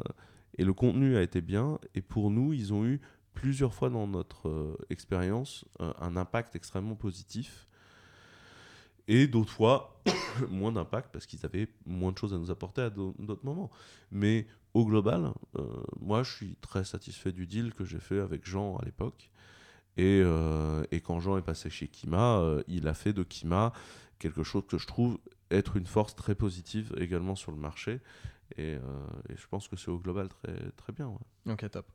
et le contenu a été bien. Et pour nous, ils ont eu plusieurs fois dans notre euh, expérience euh, un impact extrêmement positif. Et d'autres fois, moins d'impact parce qu'ils avaient moins de choses à nous apporter à d'au- d'autres moments. Mais au global, moi, je suis très satisfait du deal que j'ai fait avec Jean à l'époque. Et, quand Jean est passé chez Kima, il a fait de Kima quelque chose que je trouve être une force très positive également sur le marché. Et, euh, et je pense que c'est au global très, très bien. ouais. Ok, top.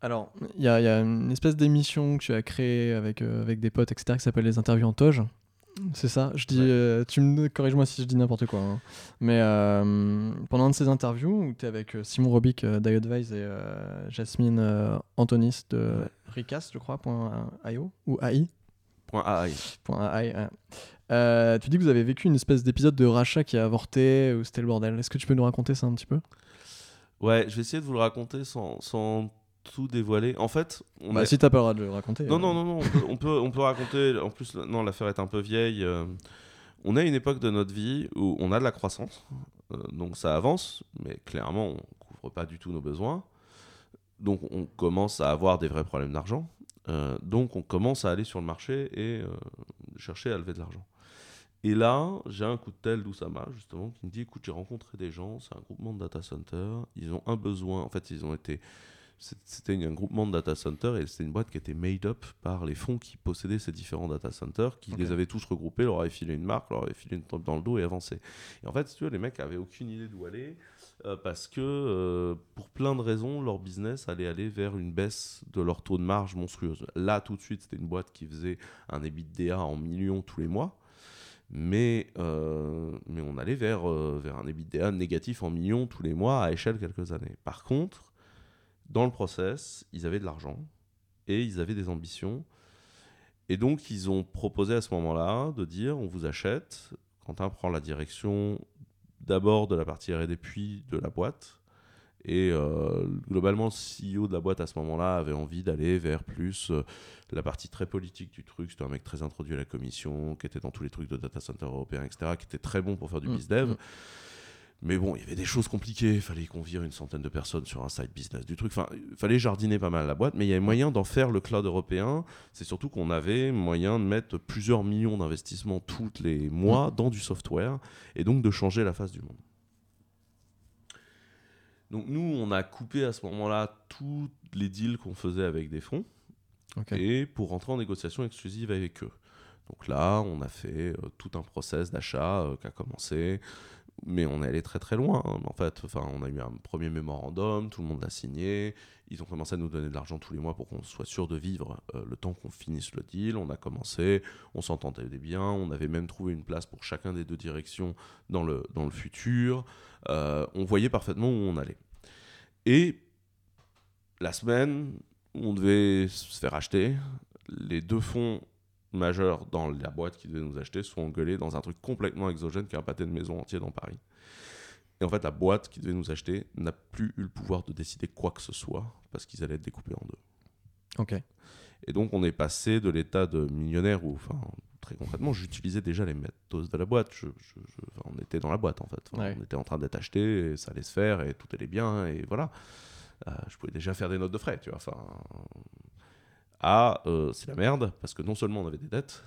Alors, il y, y a une espèce d'émission que tu as créée avec, euh, avec des potes, etc., qui s'appelle Les Interviews en Toge. C'est ça? Je dis, Ouais. euh, tu me corrige-moi si je dis n'importe quoi. hein. Mais pendant un de ces interviews, où tu es avec Simon Robic d'IAdvise et Jasmine Antonis de. Ricast, je crois, point .io ou AI. Point AI. Point AI, ouais. Euh, tu dis que vous avez vécu une espèce d'épisode de rachat qui a avorté, où c'était le bordel. Est-ce que tu peux nous raconter ça un petit peu? Ouais, je vais essayer de vous le raconter sans, sans tout dévoiler. En fait, on Bah, a... Si t'as pas le droit de le raconter. Non, euh, non, non, non, on peut, on peut, on peut raconter. En plus, non, l'affaire est un peu vieille. euh, on a une époque de notre vie où on a de la croissance, donc ça avance, mais clairement, on couvre pas du tout nos besoins. Donc, on commence à avoir des vrais problèmes d'argent. Euh, donc, on commence à aller sur le marché et euh, chercher à lever de l'argent. Et là, j'ai un coup de tel d'Oussama, justement, qui me dit écoute, j'ai rencontré des gens, c'est un groupement de data centers, ils ont un besoin. En fait, ils ont été c'était un groupement de data centers et c'était une boîte qui était made up par les fonds qui possédaient ces différents data centers, qui les avaient tous regroupés, leur avaient filé une marque, leur avaient filé une tombe dans le dos et avancé. Et en fait, si tu veux, les mecs avaient aucune idée d'où aller euh, parce que euh, pour plein de raisons, leur business allait aller vers une baisse de leur taux de marge monstrueuse. Là, tout de suite, c'était une boîte qui faisait un EBITDA en millions tous les mois. Mais, euh, mais on allait vers, vers un EBITDA négatif en millions tous les mois à échelle quelques années. Par contre, dans le process, ils avaient de l'argent et ils avaient des ambitions. Et donc, ils ont proposé à ce moment-là de dire on vous achète. Quentin prend la direction d'abord de la partie RD puis de la boîte. Et euh, globalement, le CEO de la boîte à ce moment-là avait envie d'aller vers plus euh, la partie très politique du truc. C'était un mec très introduit à la commission, qui était dans tous les trucs de data center européens, etc., qui était très bon pour faire du Mm, bizdev. mm. Mais bon, il y avait des choses compliquées. Il fallait qu'on vire une centaine de personnes sur un side business du truc. Enfin, il fallait jardiner pas mal la boîte, mais il y avait moyen d'en faire le cloud européen. C'est surtout qu'on avait moyen de mettre plusieurs millions d'investissements tous les mois dans du software et donc de changer la face du monde. Donc nous, on a coupé à ce moment-là tous les deals qu'on faisait avec des fonds et pour rentrer en négociation exclusive avec eux. Donc là, on a fait euh, tout un process d'achat euh, qui a commencé, mais on est allé très très loin. hein. En fait, enfin, on a eu un premier mémorandum, tout le monde l'a signé. Ils ont commencé à nous donner de l'argent tous les mois pour qu'on soit sûr de vivre euh, le temps qu'on finisse le deal. On a commencé, on s'entendait bien, on avait même trouvé une place pour chacun des deux directions dans le, dans le futur. Euh, on voyait parfaitement où on allait. Et la semaine où on devait se faire acheter, les deux fonds majeurs dans la boîte qui devait nous acheter sont engueulés dans un truc complètement exogène qui est un pâté de maison entier dans Paris. Et en fait, la boîte qui devait nous acheter n'a plus eu le pouvoir de décider quoi que ce soit parce qu'ils allaient être découpés en deux. Ok. Et donc, on est passé de l'état de millionnaire où, enfin, très concrètement, j'utilisais déjà les méthodes de la boîte. Je- je- je- enfin, on était dans la boîte, en fait. Enfin, Ouais. On était en train d'être acheté, et ça allait se faire, et tout allait bien, et voilà. Euh, je pouvais déjà faire des notes de frais, tu vois. Enfin, ah, euh, c'est la merde, parce que non seulement on avait des dettes,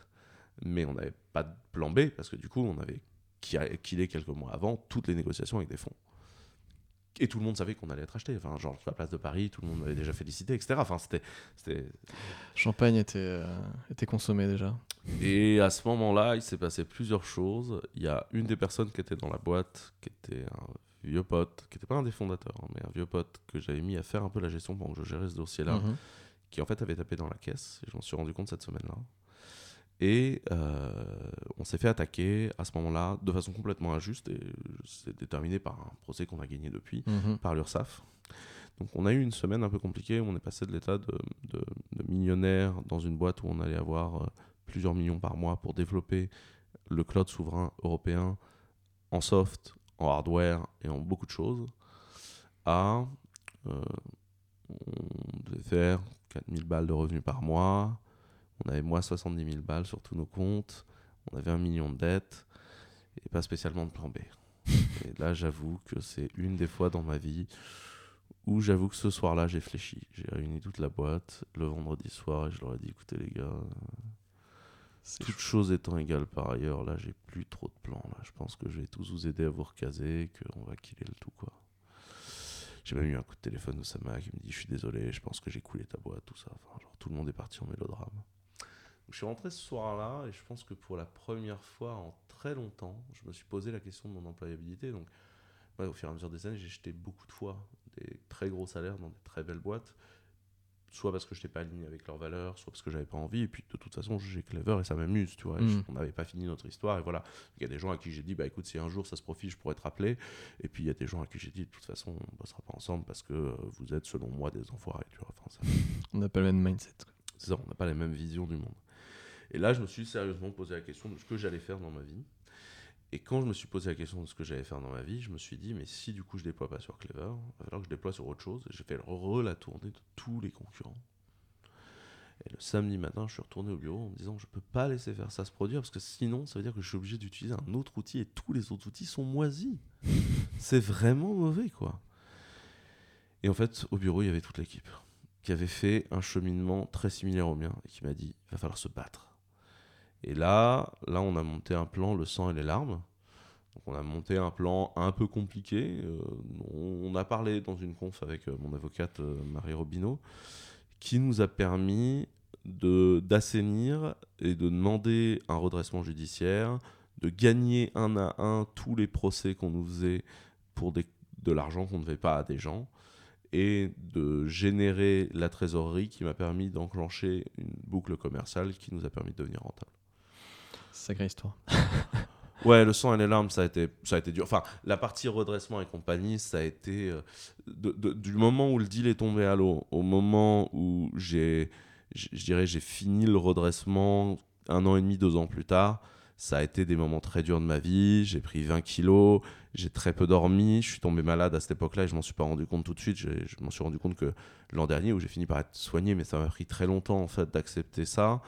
mais on n'avait pas de plan B, parce que du coup, on avait killé quelques mois avant toutes les négociations avec des fonds. Et tout le monde savait qu'on allait être acheté. Enfin, genre, sur la place de Paris, tout le monde m'avait déjà félicité, etc. Enfin, c'était, c'était, Champagne était, euh, était consommé déjà. Et à ce moment-là, il s'est passé plusieurs choses. Il y a une des personnes qui était dans la boîte, qui était un vieux pote, qui n'était pas un des fondateurs, hein, mais un vieux pote que j'avais mis à faire un peu la gestion pendant que je gérais ce dossier-là, Mhm. Qui en fait avait tapé dans la caisse. Et je m'en suis rendu compte cette semaine-là. Et euh, on s'est fait attaquer à ce moment-là de façon complètement injuste et c'est déterminé par un procès qu'on a gagné depuis, Mhm. par l'URSSAF. Donc on a eu une semaine un peu compliquée, on est passé de l'état de, de- de millionnaire dans une boîte où on allait avoir euh, plusieurs millions par mois pour développer le cloud souverain européen en soft, en hardware et en beaucoup de choses, à euh, on devait faire 4000 balles de revenus par mois, on avait moins 70 000 balles sur tous nos comptes, on avait un million de dettes et pas spécialement de plan B. Et là, j'avoue que c'est une des fois dans ma vie où j'avoue que ce soir-là, j'ai fléchi. J'ai réuni toute la boîte le vendredi soir et je leur ai dit écoutez, les gars, toutes choses étant égales par ailleurs, là, j'ai plus trop de plans. Là. Je pense que je vais tous vous aider à vous recaser, qu'on va killer le tout, quoi. J'ai même eu un coup de téléphone de Sama qui me dit Je suis désolé, je pense que j'ai coulé ta boîte, tout ça. Genre, tout le monde est parti en mélodrame. Je suis rentré ce soir-là et je pense que pour la première fois en très longtemps, je me suis posé la question de mon employabilité. Donc, au fur et à mesure des années, j'ai jeté beaucoup de fois des très gros salaires dans des très belles boîtes. Soit parce que je n'étais pas aligné avec leurs valeurs, soit parce que j'avais pas envie. Et puis de toute façon, j'ai clever et ça m'amuse, tu vois. Mm. on n'avait pas fini notre histoire et voilà. Il y a des gens à qui j'ai dit, bah écoute, si un jour ça se profile, je pourrais te rappeler. Et puis il y a des gens à qui j'ai dit, de toute façon, on bossera pas ensemble parce que euh, vous êtes selon moi des enfoirés, tu vois. Enfin, ça- On n'a pas le même mindset. c'est ça, on n'a pas les mêmes visions du monde. Et là, je me suis sérieusement posé la question de ce que j'allais faire dans ma vie. Et quand je me suis posé la question de ce que j'allais faire dans ma vie, je me suis dit, mais si du coup je déploie pas sur Clever, il va falloir que je déploie sur autre chose. Et J'ai fait re la tournée de tous les concurrents. Et le samedi matin, je suis retourné au bureau en me disant, je peux pas laisser faire ça se produire parce que sinon, ça veut dire que je suis obligé d'utiliser un autre outil et tous les autres outils sont moisis. C'est vraiment mauvais, quoi. Et en fait, au bureau, il y avait toute l'équipe qui avait fait un cheminement très similaire au mien et qui m'a dit il va falloir se battre. Et là, là, on a monté un plan, le sang et les larmes. Donc on a monté un plan un peu compliqué. euh, on, a parlé dans une conf avec euh, mon avocate euh, Marie Robineau, qui nous a permis d'assainir et de demander un redressement judiciaire, de gagner un à un tous les procès qu'on nous faisait pour de l'argent qu'on ne devait pas à des gens et de générer la trésorerie qui m'a permis d'enclencher une boucle commerciale qui nous a permis de devenir rentable. Sacrée histoire. Ouais, le sang et les larmes, ça a été, ça a été dur. Enfin, la partie redressement et compagnie, ça a été euh, du moment où le deal est tombé à l'eau au moment où j'ai, je dirais, j'ai fini le redressement un an et demi, deux ans plus tard. Ça a été des moments très durs de ma vie. J'ai pris 20 kilos, j'ai très peu dormi. Je suis tombé malade à cette époque-là et je m'en suis pas rendu compte tout de suite. Je m'en suis rendu compte que l'an dernier, où j'ai fini par être soigné, mais ça m'a pris très longtemps en fait d'accepter ça,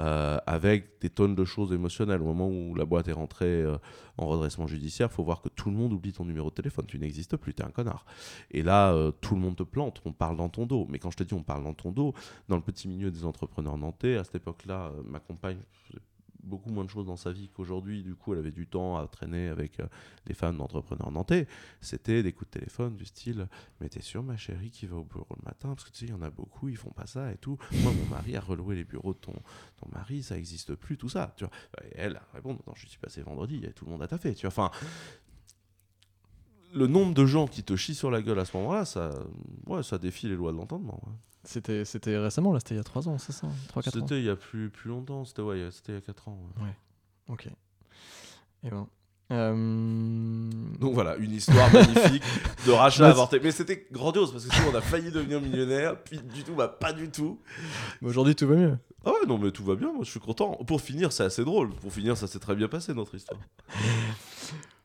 euh, avec des tonnes de choses émotionnelles. Au moment où la boîte est rentrée euh, en redressement judiciaire, faut voir que tout le monde oublie ton numéro de téléphone. Tu n'existes plus, tu es un connard. Et là, euh, tout le monde te plante, on parle dans ton dos. Mais quand je te dis on parle dans ton dos, dans le petit milieu des entrepreneurs nantais, à cette époque-là, ma compagne beaucoup moins de choses dans sa vie qu'aujourd'hui. Du coup, elle avait du temps à traîner avec euh, les femmes d'entrepreneurs nantais. C'était des coups de téléphone du style Mais t'es sûr, ma chérie, qui va au bureau le matin? Parce que tu sais, il y en a beaucoup, ils font pas ça et tout. Moi, mon mari a reloué les bureaux de ton, ton mari, ça existe plus, tout ça. Tu vois. Et elle répond Non, je suis passé vendredi, tout le monde a taffé. Tu vois. Enfin, le nombre de gens qui te chient sur la gueule à ce moment-là, ça, ouais, ça défie les lois de l'entendement. ouais. C'était, c'était récemment, là, c'était il y a 3 ans, c'est ça 3-4 ans C'était il y a plus, plus longtemps, c'était ouais, c'était il y a 4 ans. ouais. Ok. Et ben. Euh... Donc voilà, une histoire magnifique de rachat Bah, avorté. Mais c'était grandiose parce que sinon on a failli devenir millionnaire, puis du tout, bah pas du tout. mais Aujourd'hui, tout va mieux. Ah ouais, non mais tout va bien, moi je suis content. Pour finir, c'est assez drôle. Pour finir, ça s'est très bien passé notre histoire.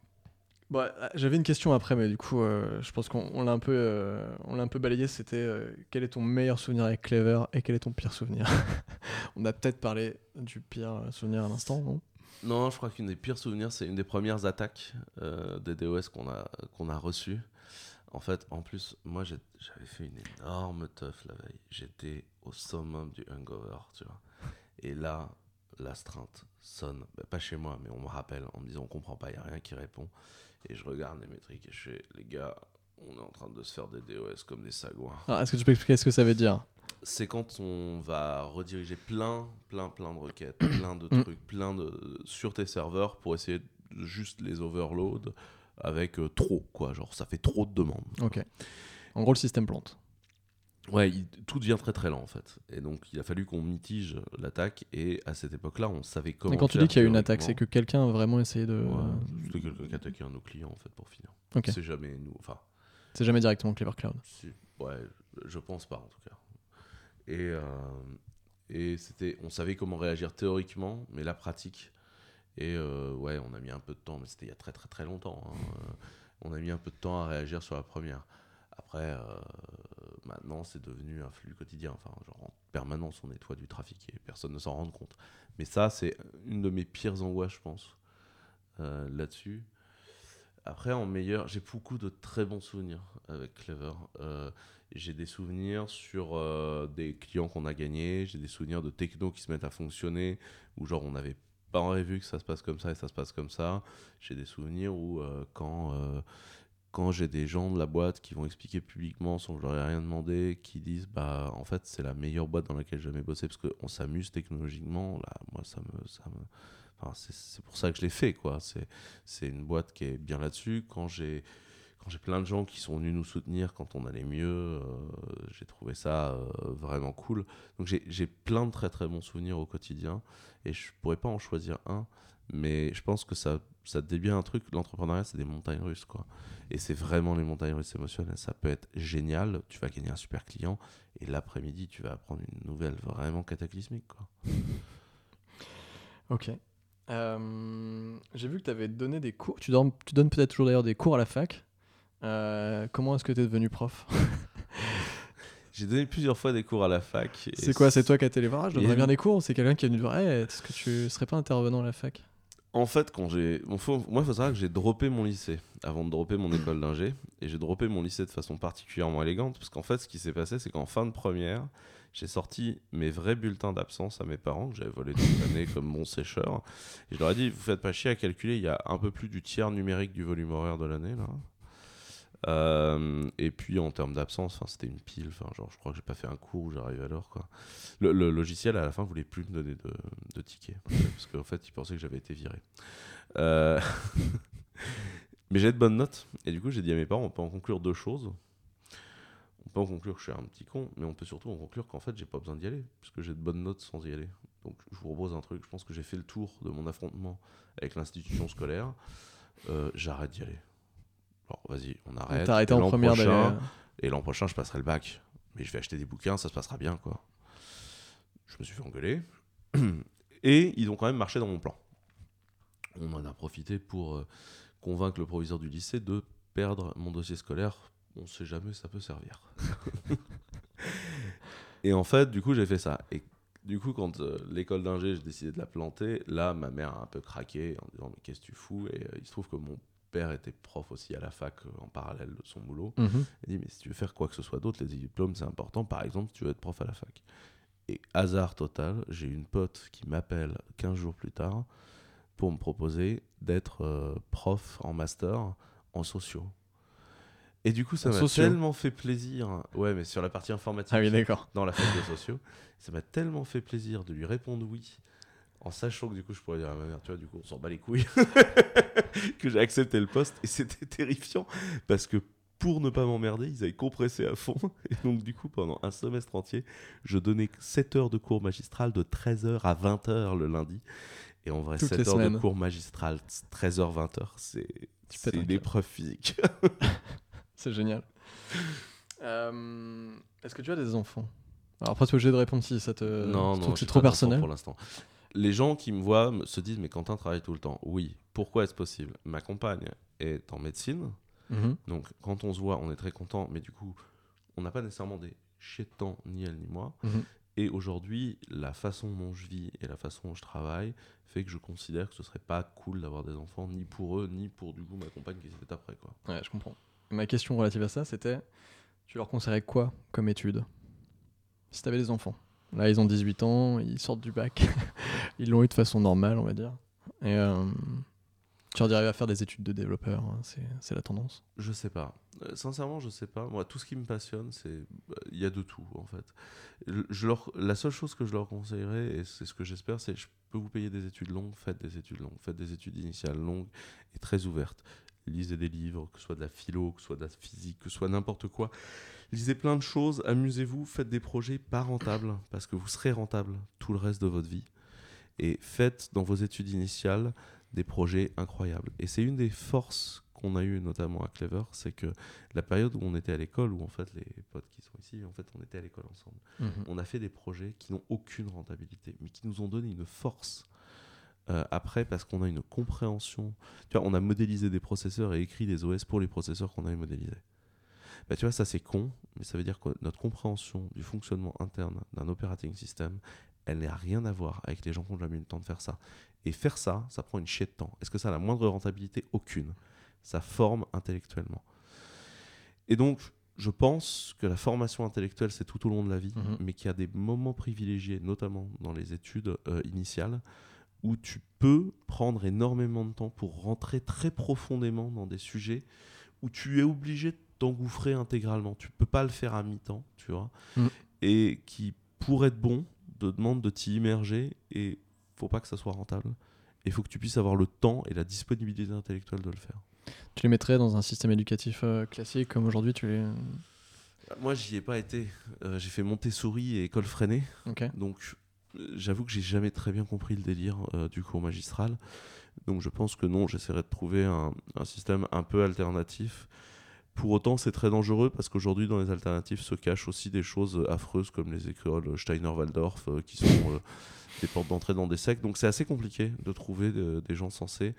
Bon, euh, j'avais une question après, mais du coup, euh, je pense qu'on on l'a un peu, euh, on un peu balayé. C'était quel est ton meilleur souvenir avec Clever et quel est ton pire souvenir? On a peut-être parlé du pire souvenir à l'instant, non? Non, je crois qu'une des pires souvenirs, c'est une des premières attaques des DOS qu'on a, a reçues. En fait, en plus, moi j'avais fait une énorme teuf la veille. J'étais au summum du hangover, tu vois. Et là, l'astreinte sonne, bah, pas chez moi, mais on me rappelle en me disant on comprend pas, il n'y a rien qui répond. Et je regarde les métriques et je fais, les gars, on est en train de se faire des DOS comme des sagouins. Alors, Est-ce que tu peux expliquer ce que ça veut dire? C'est quand on va rediriger plein, plein, plein de requêtes, plein de Mm. trucs, plein de sur tes serveurs pour essayer de juste les overload avec euh, trop, quoi. Genre, ça fait trop de demandes. Ok. En gros, le système plante. Ouais, il- tout devient très très lent en fait. Et donc il a fallu qu'on mitige l'attaque. Et à cette époque-là, on savait comment. Et quand tu dis qu'il y a eu une attaque, c'est que quelqu'un a vraiment essayé de. Ouais, c'était quelqu'un qui attaquait un de nos clients en fait pour finir. Ok. C'est jamais nous. Enfin, C'est jamais directement Clever Cloud. ouais, je pense pas en tout cas. Et, euh, et c'était, on savait comment réagir théoriquement, mais la pratique. Et euh, ouais, on a mis un peu de temps, mais c'était il y a très très très longtemps. hein. On a mis un peu de temps à réagir sur la première. Après, euh, maintenant, c'est devenu un flux quotidien. Enfin, genre en permanence, on nettoie du trafic et personne ne s'en rend compte. Mais ça, c'est une de mes pires angoisses, je pense, euh, là-dessus. Après, en meilleur, j'ai beaucoup de très bons souvenirs avec Clever. Euh, j'ai des souvenirs sur des clients qu'on a gagnés, j'ai des souvenirs de techno qui se mettent à fonctionner, où genre on n'avait pas en vu que ça se passe comme ça et ça se passe comme ça. J'ai des souvenirs où quand, quand j'ai des gens de la boîte qui vont expliquer publiquement sans que je leur ai rien demandé, qui disent bah en fait c'est la meilleure boîte dans laquelle j'ai jamais bossé parce qu'on s'amuse technologiquement, là moi ça me... Ça me enfin, c'est- pour ça que je l'ai fait quoi. C'est une boîte qui est bien là-dessus. Quand j'ai plein de gens qui sont venus nous soutenir quand on allait mieux, euh, j'ai trouvé ça euh, vraiment cool. Donc j'ai plein de très très bons souvenirs au quotidien et je pourrais pas en choisir un, mais je pense que ça ça te dit bien un truc. L'entrepreneuriat c'est des montagnes russes quoi. Et c'est vraiment les montagnes russes émotionnelles. Ça peut être génial. Tu vas gagner un super client et l'après-midi tu vas apprendre une nouvelle vraiment cataclysmique quoi. Ok. Euh, J'ai vu que tu avais donné des cours. Tu, donnes- tu donnes peut-être toujours d'ailleurs des cours à la fac. Euh, comment est-ce que tu es devenu prof? J'ai donné plusieurs fois des cours à la fac. C'est quoi C'est toi qui as été les voir Je donnerais bien des cours ou c'est quelqu'un qui est venu te voir Hey, Est-ce que tu serais pas intervenant à la fac? En fait, quand j'ai. Moi, il faut savoir que j'ai droppé mon lycée avant de dropper mon école d'ingé. Et j'ai droppé mon lycée de façon particulièrement élégante. Parce qu'en fait, ce qui s'est passé, c'est qu'en fin de première, j'ai sorti mes vrais bulletins d'absence à mes parents, que j'avais volé toute l'année comme bon sécheur. Et je leur ai dit Vous faites pas chier à calculer, il y a un peu plus du tiers numérique du volume horaire de l'année, là. Euh, et puis en termes d'absence, c'était une pile. Genre, je crois que j'ai pas fait un cours où j'arrive à l'heure. Quoi. Le, logiciel à la fin voulait plus me donner de, de tickets parce qu'en fait, il pensait que j'avais été viré. Euh, Mais j'ai de bonnes notes et du coup, j'ai dit à mes parents, on peut en conclure deux choses. On peut en conclure que je suis un petit con, mais on peut surtout en conclure qu'en fait, j'ai pas besoin d'y aller puisque j'ai de bonnes notes sans y aller. Donc, je vous propose un truc. Je pense que j'ai fait le tour de mon affrontement avec l'institution scolaire. Euh, J'arrête d'y aller. Alors, vas-y, on arrête. T'as arrêté en première prochain- et l'an prochain, je passerai le bac. Mais je vais acheter des bouquins, ça se passera bien, quoi. Je me suis fait engueuler. Et ils ont quand même marché dans mon plan. On en a profité pour euh, convaincre le proviseur du lycée de perdre mon dossier scolaire. On sait jamais, ça peut servir. et en fait, du coup, j'ai fait ça. Et du coup, quand euh, l'école d'ingé, j'ai décidé de la planter, là, ma mère a un peu craqué en disant Mais qu'est-ce que tu fous? Et euh, il se trouve que mon père était prof aussi à la fac euh, en parallèle de son boulot. Mhm. Il dit, mais si tu veux faire quoi que ce soit d'autre, les diplômes, c'est important. Par exemple, si tu veux être prof à la fac. Et hasard total, j'ai une pote qui m'appelle 15 jours plus tard pour me proposer d'être euh, prof en master en sociaux. Et du coup, ça m'a tellement fait plaisir. Ouais, mais sur la partie informatique, Ah oui, d'accord. dans la fac de sociaux, ça m'a tellement fait plaisir de lui répondre oui, en sachant que du coup, je pourrais dire à ma mère, tu vois, du coup, on s'en bat les couilles, que j'ai accepté le poste. Et c'était terrifiant parce que pour ne pas m'emmerder, ils avaient compressé à fond. Et donc, du coup, pendant un semestre entier, je donnais 7 heures de cours magistral de 13h à 20h le lundi. Et en vrai, Toutes 7 les heures semaines. de cours magistral, 13h, 20h, c'est une épreuve physique. C'est génial. Euh, Est-ce que tu as des enfants? Alors après, tu es obligé de répondre si ça te. non, non, que j'ai c'est trop pas personnel. pour l'instant. Les gens qui me voient se disent mais Quentin travaille tout le temps. Oui. Pourquoi est-ce possible? Ma compagne est en médecine, Mhm. donc quand on se voit, on est très content, mais du coup, on n'a pas nécessairement des temps ni elle ni moi. Mhm. Et aujourd'hui, la façon dont je vis et la façon dont je travaille fait que je considère que ce serait pas cool d'avoir des enfants, ni pour eux, ni pour du coup ma compagne qui s'est après quoi. Ouais, je comprends. Ma question relative à ça, c'était tu leur conseillerais quoi comme étude? Si tu avais des enfants. Là, ils ont 18 ans, ils sortent du bac. ils l'ont eu de façon normale, on va dire. Et euh, tu leur dirais à faire des études de développeur, hein, c'est la tendance. Je sais pas. Euh, sincèrement, je sais pas. Moi, tout ce qui me passionne, c'est euh, il y a de tout en fait. La seule chose que je leur conseillerais, et c'est ce que j'espère, c'est je peux vous payer des études longues, faites des études longues, faites des études initiales longues et très ouvertes. Lisez des livres, que ce soit de la philo, que ce soit de la physique, que ce soit n'importe quoi. Lisez plein de choses, amusez-vous, faites des projets pas rentables, parce que vous serez rentable tout le reste de votre vie. Et faites dans vos études initiales des projets incroyables. Et c'est une des forces qu'on a eu notamment à Clever, c'est que la période où on était à l'école, où en fait les potes qui sont ici, en fait on était à l'école ensemble, Mhm. on a fait des projets qui n'ont aucune rentabilité, mais qui nous ont donné une force. euh, après, parce qu'on a une compréhension. Tu vois, on a modélisé des processeurs et écrit des OS pour les processeurs qu'on avait modélisés. Bah, tu vois, ça c'est con, mais ça veut dire que notre compréhension du fonctionnement interne d'un operating system, elle n'a rien à voir avec les gens qui ont jamais eu le temps de faire ça. Et faire ça, ça prend une chier de temps. Est-ce que ça a la moindre rentabilité? Aucune. Ça forme intellectuellement. Et donc, je pense que la formation intellectuelle, c'est tout au long de la vie, Mhm. mais qu'il y a des moments privilégiés, notamment dans les études euh, initiales, où tu peux prendre énormément de temps pour rentrer très profondément dans des sujets où tu es obligé de t'engouffrer intégralement. Tu peux pas le faire à mi-temps, tu vois. Mhm. Et qui, pour être bon, te demande de t'y immerger et faut pas que ça soit rentable. Il faut que tu puisses avoir le temps et la disponibilité intellectuelle de le faire. Tu les mettrais dans un système éducatif euh, classique comme aujourd'hui tu les. Moi, j'y ai pas été. Euh, j'ai fait Montessori et école freinée. Donc, euh, j'avoue que j'ai jamais très bien compris le délire euh, du cours magistral. Donc, je pense que non, j'essaierai de trouver un, un système un peu alternatif. Pour autant, c'est très dangereux parce qu'aujourd'hui, dans les alternatives se cachent aussi des choses affreuses comme les écoles Steiner-Waldorf euh, qui sont euh, des portes d'entrée dans des sectes. Donc, c'est assez compliqué de trouver de- des gens sensés.